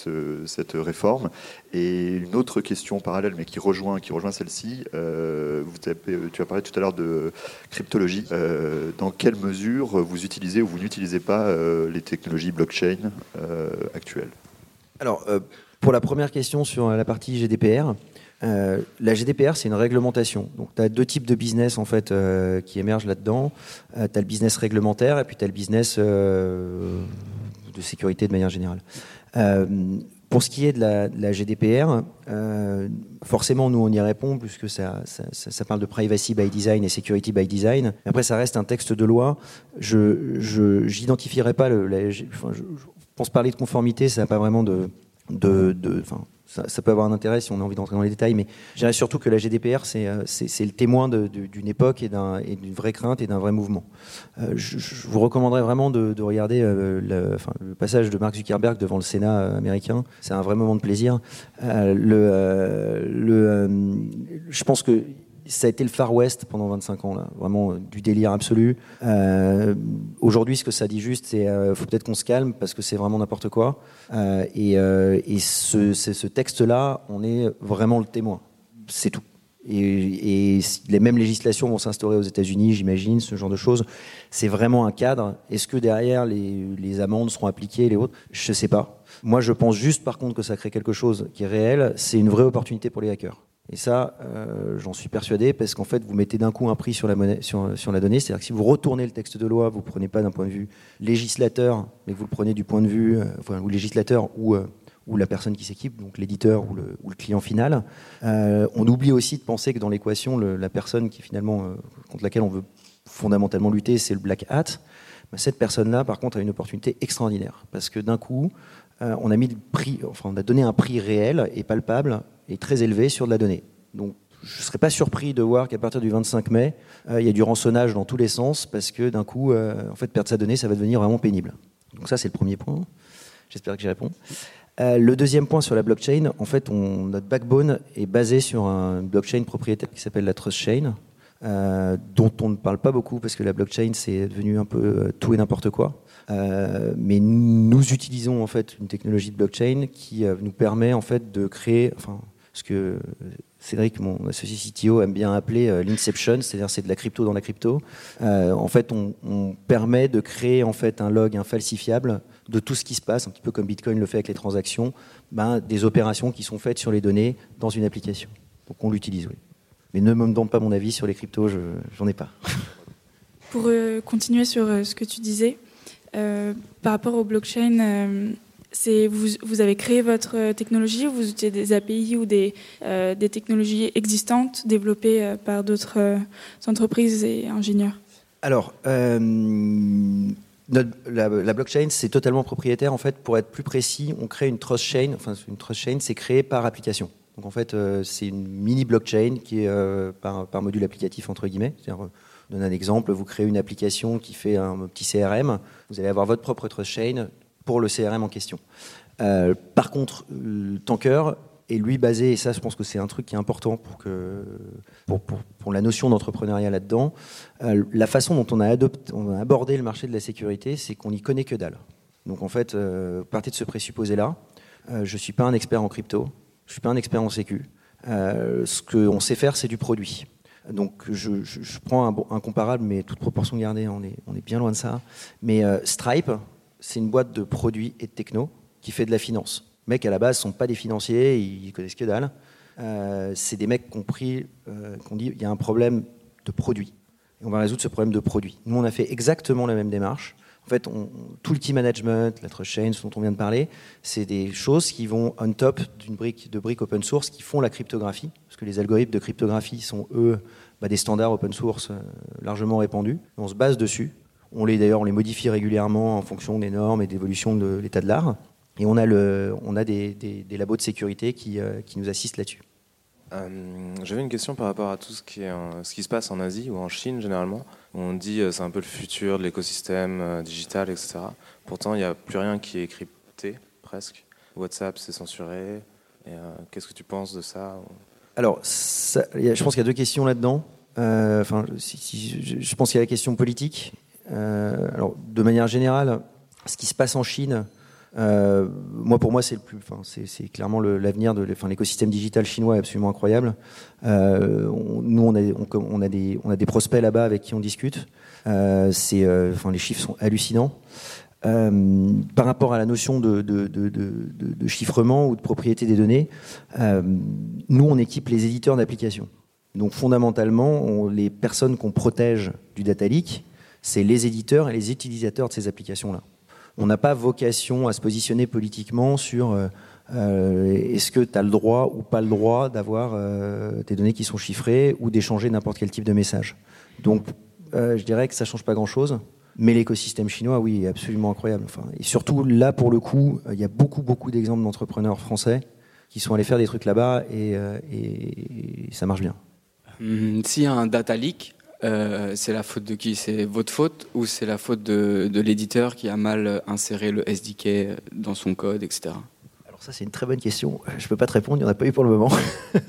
cette réforme et une autre question parallèle, mais qui rejoint, qui rejoint celle-ci, euh, tu as parlé tout à l'heure de cryptologie. Euh, dans quelle mesure vous utilisez ou vous n'utilisez pas euh, les technologies blockchain actuelles? Alors, pour la première question sur la partie GDPR, la GDPR, c'est une réglementation. Donc, tu as deux types de business en fait qui émergent là-dedans. tu as le business réglementaire et puis tu as le business de sécurité de manière générale. Pour ce qui est de la, GDPR, euh, forcément, nous, on y répond, puisque ça, parle de privacy by design et security by design. Après, ça reste un texte de loi. Je n'identifierai pas le. je, pense parler de conformité, ça n'a pas vraiment de. de, de ça, peut avoir un intérêt si on a envie d'entrer dans les détails, mais je dirais surtout que la GDPR, c'est euh, le témoin d'une époque et d'une vraie crainte et d'un vrai mouvement. Euh, je, vous recommanderais vraiment de, regarder euh, le, passage de Mark Zuckerberg devant le Sénat américain. C'est un vrai moment de plaisir. je pense que ça a été le Far West pendant 25 ans, là. vraiment du délire absolu. Aujourd'hui, ce que ça dit juste, c'est qu'il faut peut-être qu'on se calme parce que c'est vraiment n'importe quoi. Euh, et, euh, ce, ce texte-là, on est vraiment le témoin. C'est tout. Et, les mêmes législations vont s'instaurer aux États-Unis, j'imagine, ce genre de choses. C'est vraiment un cadre. Est-ce que derrière les, amendes seront appliquées, les autres? Je ne sais pas. Moi, je pense juste, par contre, que ça crée quelque chose qui est réel. C'est une vraie opportunité pour les hackers. Et ça, euh, j'en suis persuadé, parce qu'en fait, vous mettez d'un coup un prix sur la, monnaie, sur, la donnée. C'est-à-dire que si vous retournez le texte de loi, vous ne prenez pas d'un point de vue législateur, mais vous le prenez du point de vue, euh, enfin, ou législateur ou, euh, ou la personne qui s'équipe, donc l'éditeur ou le, ou le, client final. on oublie aussi de penser que dans l'équation, la personne qui finalement, contre laquelle on veut fondamentalement lutter, c'est le black hat. Bah, cette personne-là, par contre, a une opportunité extraordinaire, parce que d'un coup, on a mis le prix, enfin, on a donné un prix réel et palpable est très élevé sur de la donnée. Donc je ne serais pas surpris de voir qu'à partir du 25 mai, euh, il y a du rançonnage dans tous les sens parce que d'un coup, euh, en fait, perdre sa donnée, ça va devenir vraiment pénible. Donc ça, c'est le premier point. J'espère que j'y réponds. Euh, le deuxième point sur la blockchain, en fait, notre backbone est basé sur un blockchain propriétaire qui s'appelle la Trust Chain, dont on ne parle pas beaucoup parce que la blockchain, c'est devenu un peu tout et n'importe quoi. mais nous utilisons en fait une technologie de blockchain qui nous permet en fait de créer, enfin, ce que Cédric, mon associé CTO, aime bien appeler euh, l'inception, c'est-à-dire c'est de la crypto dans la crypto. Euh, en fait, on, permet de créer en fait un log infalsifiable de tout ce qui se passe, un petit peu comme Bitcoin le fait avec les transactions, ben, des opérations qui sont faites sur les données dans une application. Donc on l'utilise, oui. Mais ne me demande pas mon avis sur les cryptos, je j'en ai pas. Pour euh, continuer sur ce que tu disais, par rapport aux blockchain, vous, avez créé votre euh, technologie ou vous utilisez des API ou des, euh, des technologies existantes développées euh, par d'autres entreprises et ingénieurs Alors, la, blockchain, c'est totalement propriétaire. En fait, pour être plus précis, on crée une trust chain. Enfin, une trust chain, c'est créé par application. Donc en fait, c'est une mini blockchain qui est euh, par, module applicatif entre guillemets. C'est-à-dire, donne un exemple, vous créez une application qui fait un petit CRM, vous allez avoir votre propre trust chain pour le CRM en question. par contre, Tanker et lui basé, et ça je pense que c'est un truc qui est important pour, que, pour, la notion d'entrepreneuriat là-dedans, euh, la façon dont on a, adopté, on a abordé le marché de la sécurité, c'est qu'on n'y connaît que dalle. Donc en fait, euh, de ce présupposé-là, euh, je ne suis pas un expert en crypto, je ne suis pas un expert en sécu. Euh, ce qu'on sait faire, c'est du produit. Donc je, je, prends un, un, comparable, mais toute proportion gardée, on est, on est bien loin de ça. Mais Stripe, c'est une boîte de produits et de techno qui fait de la finance mecs à la base sont pas des financiers, ils connaissent que dalle. Euh, c'est des mecs qui ont pris, euh, dit il y a un problème de produit. Et on va résoudre ce problème de produit. Nous, on a fait exactement la même démarche. En fait, tout le team management, la chain, ce dont on vient de parler, c'est des choses qui vont on top d'une brique de briques open source qui font la cryptographie, parce que les algorithmes de cryptographie sont eux bah, des standards open source euh, largement répandus. On se base dessus. On les d'ailleurs on les modifie régulièrement en fonction des normes et d'évolution de l'état de l'art. Et on a, le, on a des, des, labos de sécurité qui, euh, qui nous assistent là-dessus. Euh, j'avais une question par rapport à tout ce qui, est, ce qui se passe en Asie ou en Chine généralement. On dit euh, c'est un peu le futur de l'écosystème digital, etc. Pourtant, il n'y a plus rien qui est crypté, presque. WhatsApp, c'est censuré. Qu'est-ce que tu penses de ça Alors, je pense qu'il y a deux questions là-dedans. enfin, si, je pense qu'il y a la question politique. Alors, de manière générale, ce qui se passe en Chine, euh, moi, pour moi, c'est enfin, clairement l'avenir de, l'écosystème digital chinois est absolument incroyable. Euh, nous, on a, on, a des, on a des prospects là-bas avec qui on discute. Euh, c'est, enfin, les chiffres sont hallucinants. par rapport à la notion de, chiffrement ou de propriété des données, nous, on équipe les éditeurs d'applications. Donc, fondamentalement, on, les personnes qu'on protège du data leak, c'est les éditeurs et les utilisateurs de ces applications-là on n'a pas vocation à se positionner politiquement sur euh, euh, est-ce que tu as le droit ou pas le droit d'avoir euh, des données qui sont chiffrées ou d'échanger n'importe quel type de message. Donc, je dirais que ça change pas grand-chose. Mais l'écosystème chinois, oui, est absolument incroyable. Enfin, et surtout, là, pour le coup, il y a beaucoup, beaucoup d'exemples d'entrepreneurs français qui sont allés faire des trucs là-bas et, ça marche bien. Hum, s'il y a un data leak, euh, c'est la faute de qui? C'est votre faute ou c'est la faute de, l'éditeur qui a mal inséré le SDK dans son code, etc. Alors ça, c'est une très bonne question. Je ne peux pas te répondre, il n'y en a pas eu pour le moment. (laughs) ça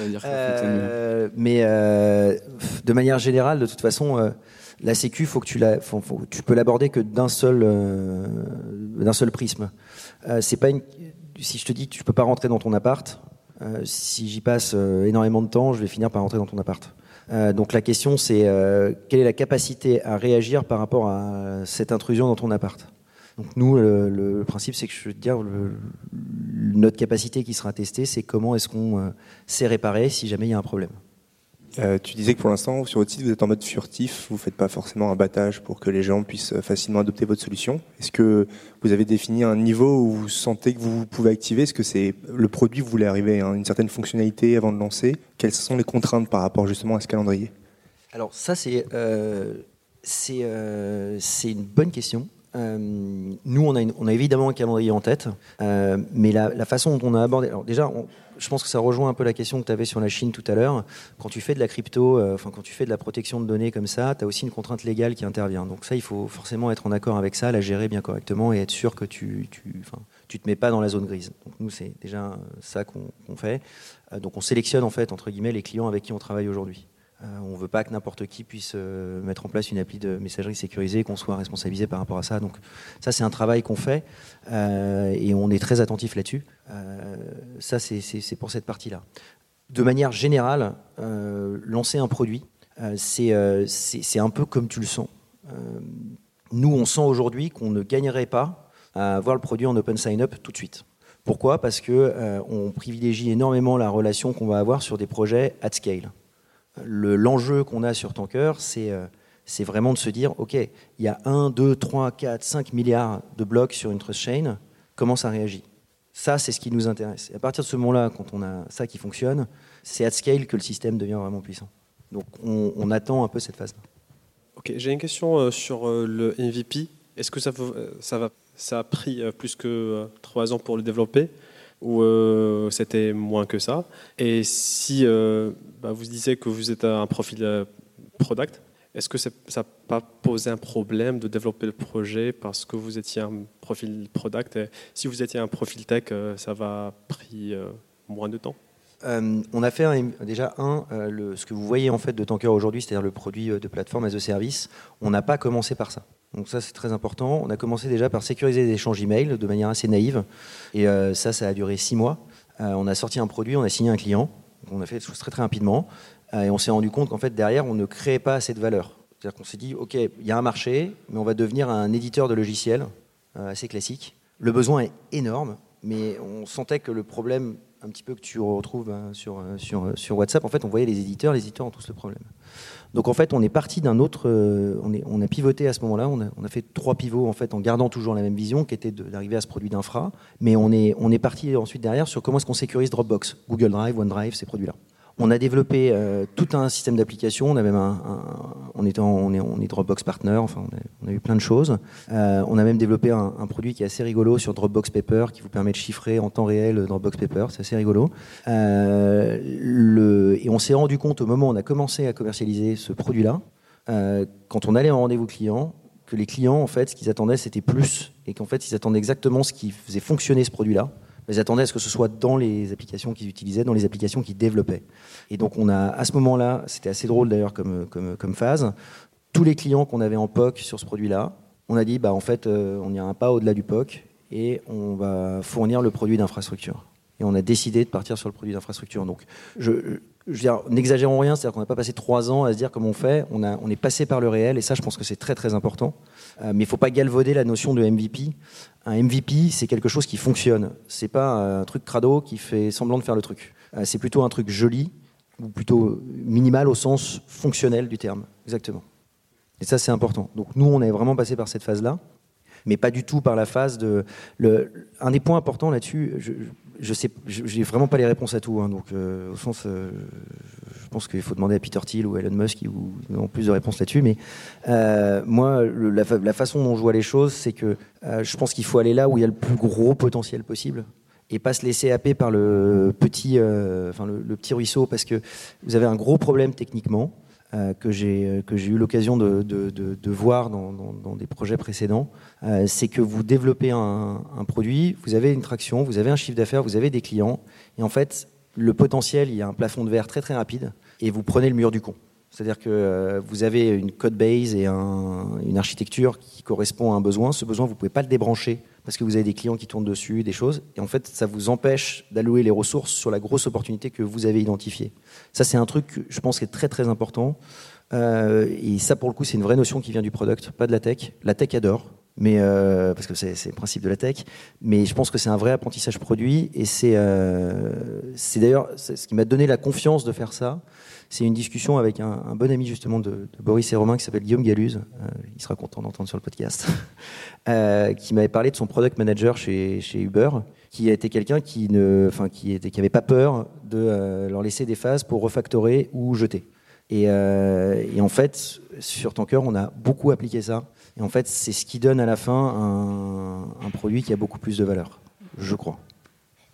veut dire que euh, mais euh, de manière générale, de toute façon, la sécu, faut que tu, la, tu peux l'aborder que d'un seul, d'un seul prisme. c'est pas une, si je te dis que tu peux pas rentrer dans ton appart, si j'y passe énormément de temps, je vais finir par rentrer dans ton appart. Euh, donc la question c'est euh, quelle est la capacité à réagir par rapport à cette intrusion dans ton appart? Donc nous, le, principe, c'est que je veux dire, notre capacité qui sera testée, c'est comment est-ce qu'on euh, sait réparer si jamais il y a un problème. Euh, tu disais que pour l'instant, sur votre site, vous êtes en mode furtif, vous ne faites pas forcément un battage pour que les gens puissent facilement adopter votre solution. Est-ce que vous avez défini un niveau où vous sentez que vous pouvez activer? Est-ce que c'est le produit, vous voulez arriver à une certaine fonctionnalité avant de lancer? Quelles sont les contraintes par rapport justement à ce calendrier? Alors ça, c'est euh, euh, une bonne question. Nous, on a, évidemment un calendrier en tête, mais la, façon dont on a abordé. Alors déjà, je pense que ça rejoint un peu la question que tu avais sur la Chine tout à l'heure. Quand tu fais de la crypto, euh, quand tu fais de la protection de données comme ça, tu as aussi une contrainte légale qui intervient. Donc ça, il faut forcément être en accord avec ça, la gérer bien correctement et être sûr que tu, tu, tu te mets pas dans la zone grise. Donc nous, c'est déjà ça qu'on fait. Euh, donc on sélectionne en fait entre guillemets les clients avec qui on travaille aujourd'hui. Euh, on ne veut pas que n'importe qui puisse euh, mettre en place une appli de messagerie sécurisée, qu'on soit responsabilisé par rapport à ça. Donc ça, c'est un travail qu'on fait euh, et on est très attentif là-dessus. ça, c'est pour cette partie-là. De manière générale, lancer un produit, c'est un peu comme tu le sens. nous, on sent aujourd'hui qu'on ne gagnerait pas à avoir le produit en open sign-up tout de suite. Pourquoi? Parce qu'on on privilégie énormément la relation qu'on va avoir sur des projets at scale l'enjeu qu'on a sur Tanker, euh, c'est vraiment de se dire, OK, il y a 1, 2, 3, 4, 5 milliards de blocs sur une trust chain, comment ça réagit? Ça, c'est ce qui nous intéresse. Et à partir de ce moment-là, quand on a ça qui fonctionne, c'est at scale que le système devient vraiment puissant. Donc on, attend un peu cette phase-là. Ok, j'ai une question sur le MVP. Est-ce que ça, va, ça a pris plus que trois ans pour le développer? Ou c'était moins que ça Et si bah, vous disiez que vous êtes un profil product, est-ce que ça n'a pas posé un problème de développer le projet parce que vous étiez un profil product Si vous étiez un profil tech, euh, ça va pris euh, moins de temps? Euh, on a fait déjà un, le, ce que vous voyez en fait de Tanker aujourd'hui, c'est-à-dire le produit de plateforme as a service. On n'a pas commencé par ça. Donc ça c'est très important. On a commencé déjà par sécuriser les échanges email de manière assez naïve. Et ça, ça a duré six mois. on a sorti un produit, on a signé un client. On a fait des choses très très rapidement. Euh, et on s'est rendu compte qu'en fait, derrière, on ne créait pas assez de valeur. C'est-à-dire qu'on s'est dit, OK, il y a un marché, mais on va devenir un éditeur de logiciels euh, assez classique. Le besoin est énorme, mais on sentait que le problème, un petit peu que tu retrouves hein, sur, euh, sur, WhatsApp, en fait, on voyait les éditeurs, les éditeurs ont tous le problème. Donc en fait, on est parti d'un autre, on, est, on, a pivoté à ce moment-là, on a, on a, fait trois pivots en fait en gardant toujours la même vision qui était d'arriver à ce produit d'infra, mais on est, on est parti ensuite derrière sur comment est-ce qu'on sécurise Dropbox, Google Drive, OneDrive, ces produits-là. On a développé euh, tout un système d'application. On a même un, on, est on, est, Dropbox partner. Enfin, on a, eu plein de choses. Euh, on a même développé un, produit qui est assez rigolo sur Dropbox Paper, qui vous permet de chiffrer en temps réel Dropbox Paper. C'est assez rigolo. Euh, le, et on s'est rendu compte au moment où on a commencé à commercialiser ce produit-là, quand on allait en rendez-vous client, que les clients, en fait, ce qu'ils attendaient, c'était plus, et qu'en fait, ils attendaient exactement ce qui faisait fonctionner ce produit-là ils attendaient à ce que ce soit dans les applications qu'ils utilisaient, dans les applications qu'ils développaient? Et donc, on a, à ce moment-là, c'était assez drôle d'ailleurs comme, phase, tous les clients qu'on avait en POC sur ce produit-là, on a dit, bah, en fait, euh, on n'ira pas au-delà du POC et on va fournir le produit d'infrastructure. Et on a décidé de partir sur le produit d'infrastructure. Donc, je, n'exagérons rien, c'est-à-dire qu'on n'a pas passé trois ans à se dire comment on fait, on est passé par le réel, et ça, je pense que c'est très très important. Euh, mais il ne faut pas galvauder la notion de MVP. Un MVP, c'est quelque chose qui fonctionne. C'est pas un truc crado qui fait semblant de faire le truc. Euh, c'est plutôt un truc joli, ou plutôt minimal au sens fonctionnel du terme. Exactement. Et ça, c'est important. Donc nous, on est vraiment passé par cette phase-là mais pas du tout par la phase de. Un des points importants là-dessus, je, je sais, j'ai vraiment pas les réponses à tout. Hein, donc, euh, au sens, euh, pense qu'il faut demander à Peter Thiel ou Elon Musk qui ont plus de réponses là-dessus. Mais euh, moi, la, façon dont je vois les choses, c'est que je pense qu'il faut aller là où il y a le plus gros potentiel possible et pas se laisser happer par le petit, enfin le, petit ruisseau, parce que vous avez un gros problème techniquement. Euh, que j'ai eu l'occasion de, voir dans, des projets précédents, euh, c'est que vous développez un, un, produit, vous avez une traction, vous avez un chiffre d'affaires, vous avez des clients, et en fait, le potentiel, il y a un plafond de verre très très rapide, et vous prenez le mur du con. C'est-à-dire que euh, vous avez une code base et un, une architecture qui correspond à un besoin. Ce besoin, vous ne pouvez pas le débrancher parce que vous avez des clients qui tournent dessus, des choses. Et en fait, ça vous empêche d'allouer les ressources sur la grosse opportunité que vous avez identifiée. Ça, c'est un truc, je pense, qui est très très important. Euh, et ça, pour le coup, c'est une vraie notion qui vient du product, pas de la tech. La tech adore, mais euh, parce que c'est le principe de la tech. Mais je pense que c'est un vrai apprentissage produit. Et c'est euh, d'ailleurs ce qui m'a donné la confiance de faire ça. C'est une discussion avec un, bon ami justement de, Boris et Romain qui s'appelle Guillaume Galuse. Euh, il sera content d'entendre sur le podcast. (laughs) qui m'avait parlé de son product manager chez, Uber, qui été quelqu'un qui ne, enfin qui était, qui avait pas peur de leur laisser des phases pour refactorer ou jeter. Et, euh, et en fait, sur Tanker, on a beaucoup appliqué ça. Et en fait, c'est ce qui donne à la fin un, un produit qui a beaucoup plus de valeur, je crois.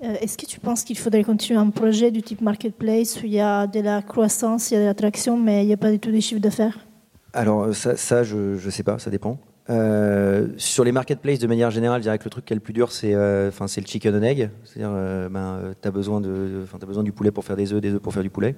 Euh, est-ce que tu penses qu'il faudrait continuer un projet du type marketplace où il y a de la croissance, il y a de l'attraction, mais il n'y a pas du tout des chiffres d'affaires? Alors euh, ça, je ne sais pas, ça dépend. Euh, sur les marketplaces, de manière générale, je dirais que le truc qui est le plus dur, c'est euh, le chicken and egg. C'est-à-dire, ben, tu as, as besoin du poulet pour faire des œufs, des œufs pour faire du poulet.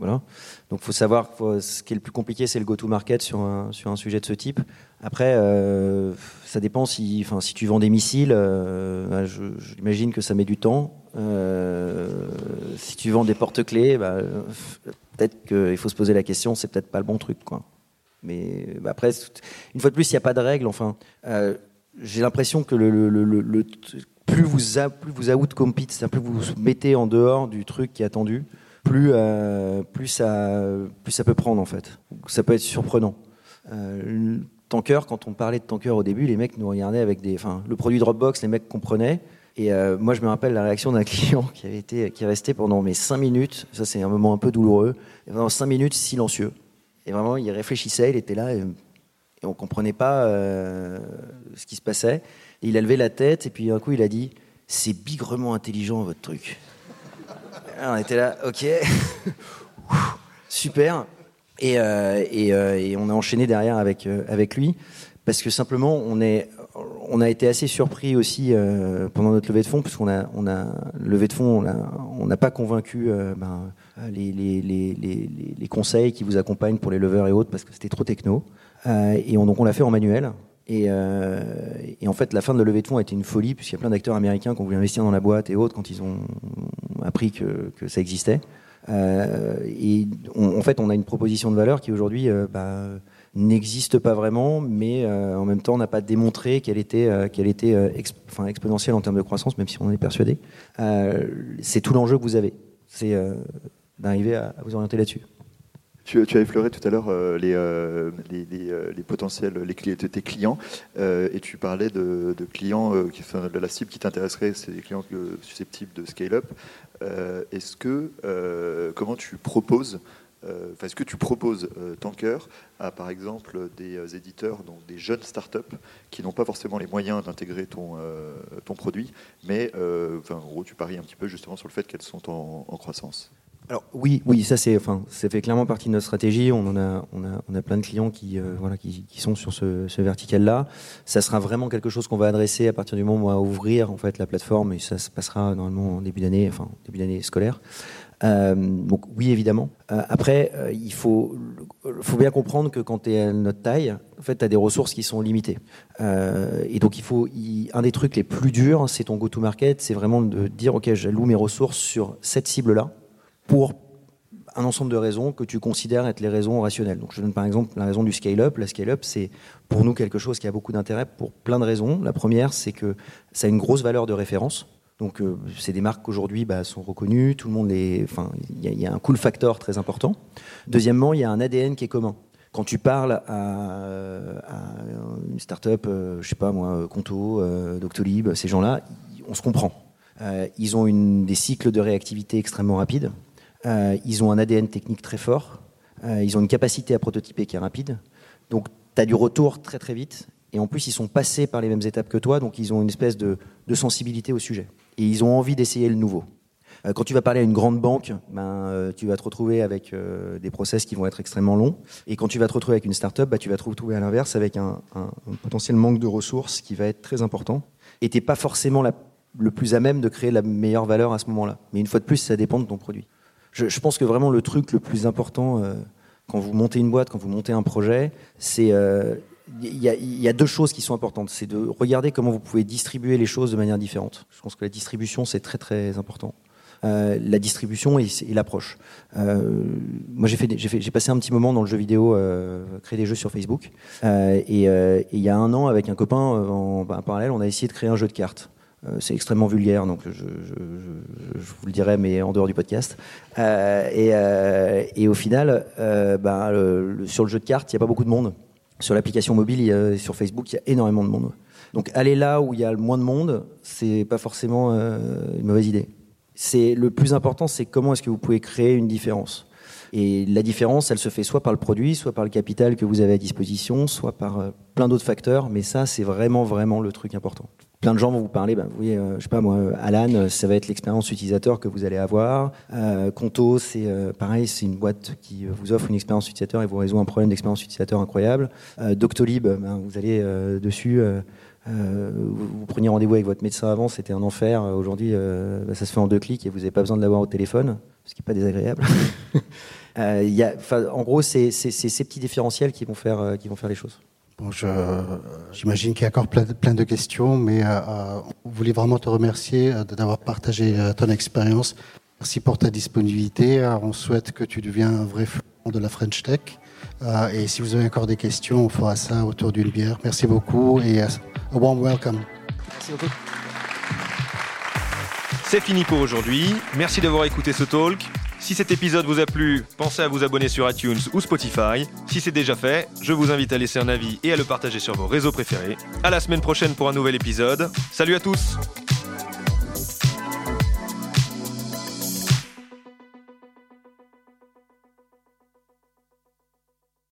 Voilà. Donc faut savoir que ce qui est le plus compliqué, c'est le go-to-market sur un, sujet de ce type. Après, euh, ça dépend si, enfin, si tu vends des missiles, euh, bah, j'imagine que ça met du temps. Euh, si tu vends des porte-clés, bah, peut-être qu'il faut se poser la question, c'est peut-être pas le bon truc. Quoi. Mais bah, après, une fois de plus, il n'y a pas de règle. Enfin, j'ai l'impression que le, le, plus vous a, plus vous outcompete, c'est-à-dire plus vous mettez en dehors du truc qui est attendu, plus, euh, plus, ça, peut prendre en fait. Ça peut être surprenant. Euh, Tanker, quand on parlait de Tanker au début, les mecs nous regardaient avec des. Enfin, le produit Dropbox, les mecs comprenaient. Et euh, moi, je me rappelle la réaction d'un (laughs) client qui avait été, qui est resté pendant mes 5 minutes. Ça, c'est un moment un peu douloureux. pendant 5 minutes, silencieux. Et vraiment, il réfléchissait, il était là, et, et on comprenait pas euh, ce qui se passait. Et il a levé la tête, et puis d'un coup, il a dit C'est bigrement intelligent, votre truc. Alors, on était là, ok, (laughs) super. Et, euh, euh, et on a enchaîné derrière avec, euh, avec lui, parce que simplement, on, est, on a été assez surpris aussi pendant notre levée de fonds, parce qu'on a, on a levé de fonds, on n'a pas convaincu ben, les, les, les, les, conseils qui vous accompagnent pour les leveurs et autres, parce que c'était trop techno. Et on, donc on l'a fait en manuel. Et, euh, et en fait, la fin de la levée de fonds a été une folie, puisqu'il y a plein d'acteurs américains qui ont voulu investir dans la boîte et autres quand ils ont appris que, ça existait. Euh, et on- en fait, on a une proposition de valeur qui aujourd'hui euh, bah, n'existe pas vraiment, mais en même temps n'a pas démontré qu'elle était, exponentielle en termes de croissance, même si on en est persuadé. C'est tout l'enjeu que vous avez, c'est d'arriver à vous orienter là-dessus. Tu, tu as effleuré tout à l'heure euh, les, euh, euh, les potentiels, les cli- de tes clients, et tu parlais de, clients, qui, la cible qui t'intéresserait, c'est des clients susceptibles de scale-up. Est-ce que, comment tu proposes, enfin, est-ce que tu proposes Tanker à, par exemple, des éditeurs, donc des jeunes startups qui n'ont pas forcément les moyens d'intégrer ton, produit, mais en gros, tu paries un petit peu justement sur le fait qu'elles sont en croissance? Alors oui, oui, ça c'est, enfin, ça fait clairement partie de notre stratégie. On en a, on a, on a plein de clients qui, euh, voilà, qui, sont sur ce, vertical-là. Ça sera vraiment quelque chose qu'on va adresser à partir du moment où on va ouvrir en fait la plateforme et ça se passera normalement en début d'année, enfin début d'année scolaire. Euh, donc oui, évidemment. Euh, après, il faut, faut bien comprendre que quand tu es à notre taille, en fait, tu as des ressources qui sont limitées. Et donc il faut, un des trucs les plus durs, c'est ton go-to-market, c'est vraiment de dire, ok, j'alloue mes ressources sur cette cible-là pour un ensemble de raisons que tu considères être les raisons rationnelles. Donc, je donne par exemple la raison du scale-up. La scale-up, c'est pour nous quelque chose qui a beaucoup d'intérêt pour plein de raisons. La première, c'est que ça a une grosse valeur de référence. Donc, euh, c'est des marques qu'aujourd'hui bah, sont reconnues. Tout le monde les. Enfin, il y, a- un cool factor très important. Deuxièmement, il y a un ADN qui est commun. Quand tu parles à, une start-up, euh, je sais pas moi, Conto, euh, Doctolib, ces gens-là, on se comprend. Euh, ils ont des cycles de réactivité extrêmement rapides. Euh, ils ont un ADN technique très fort. Euh, ils ont une capacité à prototyper qui est rapide. Donc, tu as du retour très très vite. Et en plus, ils sont passés par les mêmes étapes que toi, donc ils ont une espèce de, sensibilité au sujet. Et ils ont envie d'essayer le nouveau. Euh, quand tu vas parler à une grande banque, ben, tu vas te retrouver avec des process qui vont être extrêmement longs. Et quand tu vas te retrouver avec une start-up, bah, tu vas te retrouver à l'inverse avec un, potentiel manque de ressources qui va être très important. Et tu n'es pas forcément le plus à même de créer la meilleure valeur à ce moment-là. Mais une fois de plus, ça dépend de ton produit. Je, pense que vraiment le truc le plus important euh, quand vous montez une boîte, quand vous montez un projet, c'est euh, il y, a- deux choses qui sont importantes. C'est de regarder comment vous pouvez distribuer les choses de manière différente. Je pense que la distribution c'est très très important. Euh, la distribution et, l'approche. Moi, j'ai passé un petit moment dans le jeu vidéo, créer des jeux sur Facebook. Et, il y a un an, avec un copain en, en parallèle, on a essayé de créer un jeu de cartes. Euh, c'est extrêmement vulgaire, donc je, vous le dirai, mais en dehors du podcast. Euh, et, euh, et au final, ben, sur le jeu de cartes, il n'y a pas beaucoup de monde. Sur l'application mobile, a- sur Facebook, il y a énormément de monde. Donc aller là où il y a le moins de monde, c'est pas forcément une mauvaise idée. C'est le plus important, c'est comment est-ce que vous pouvez créer une différence. Et la différence, elle se fait soit par le produit, soit par le capital que vous avez à disposition, soit par plein d'autres facteurs. Mais ça, c'est vraiment, vraiment le truc important. Plein de gens vont vous parler, ben, vous voyez, euh, je sais pas moi, euh, Alan, euh, ça va être l'expérience utilisateur que vous allez avoir. Euh, Conto, c'est euh, pareil, c'est une boîte qui vous offre une expérience utilisateur et vous résout un problème d'expérience utilisateur incroyable. Doctolib, ben, vous allez dessus. euh, vous, vous preniez rendez-vous avec votre médecin avant, c'était un enfer. Aujourd'hui, euh, bah, ça se fait en deux clics et vous n'avez pas besoin de l'avoir au téléphone, ce qui n'est pas désagréable. (laughs) Euh, y a- en gros, c'est ces petits différentiels qui vont faire, qui vont faire les choses. Bon, je- J'imagine qu'il y a encore plein de, plein de questions, mais euh, euh, on voulait vraiment te remercier euh, d'avoir partagé ton expérience. Merci pour ta disponibilité. On souhaite que tu deviens un vrai fleuron de la French Tech. Euh, et si vous avez encore des questions, on fera ça autour d'une bière. Merci beaucoup et a warm welcome. Merci beaucoup. C'est fini pour aujourd'hui. Merci d'avoir écouté ce talk. Si cet épisode vous a plu, pensez à vous abonner sur iTunes ou Spotify. Si c'est déjà fait, je vous invite à laisser un avis et à le partager sur vos réseaux préférés. À la semaine prochaine pour un nouvel épisode. Salut à tous!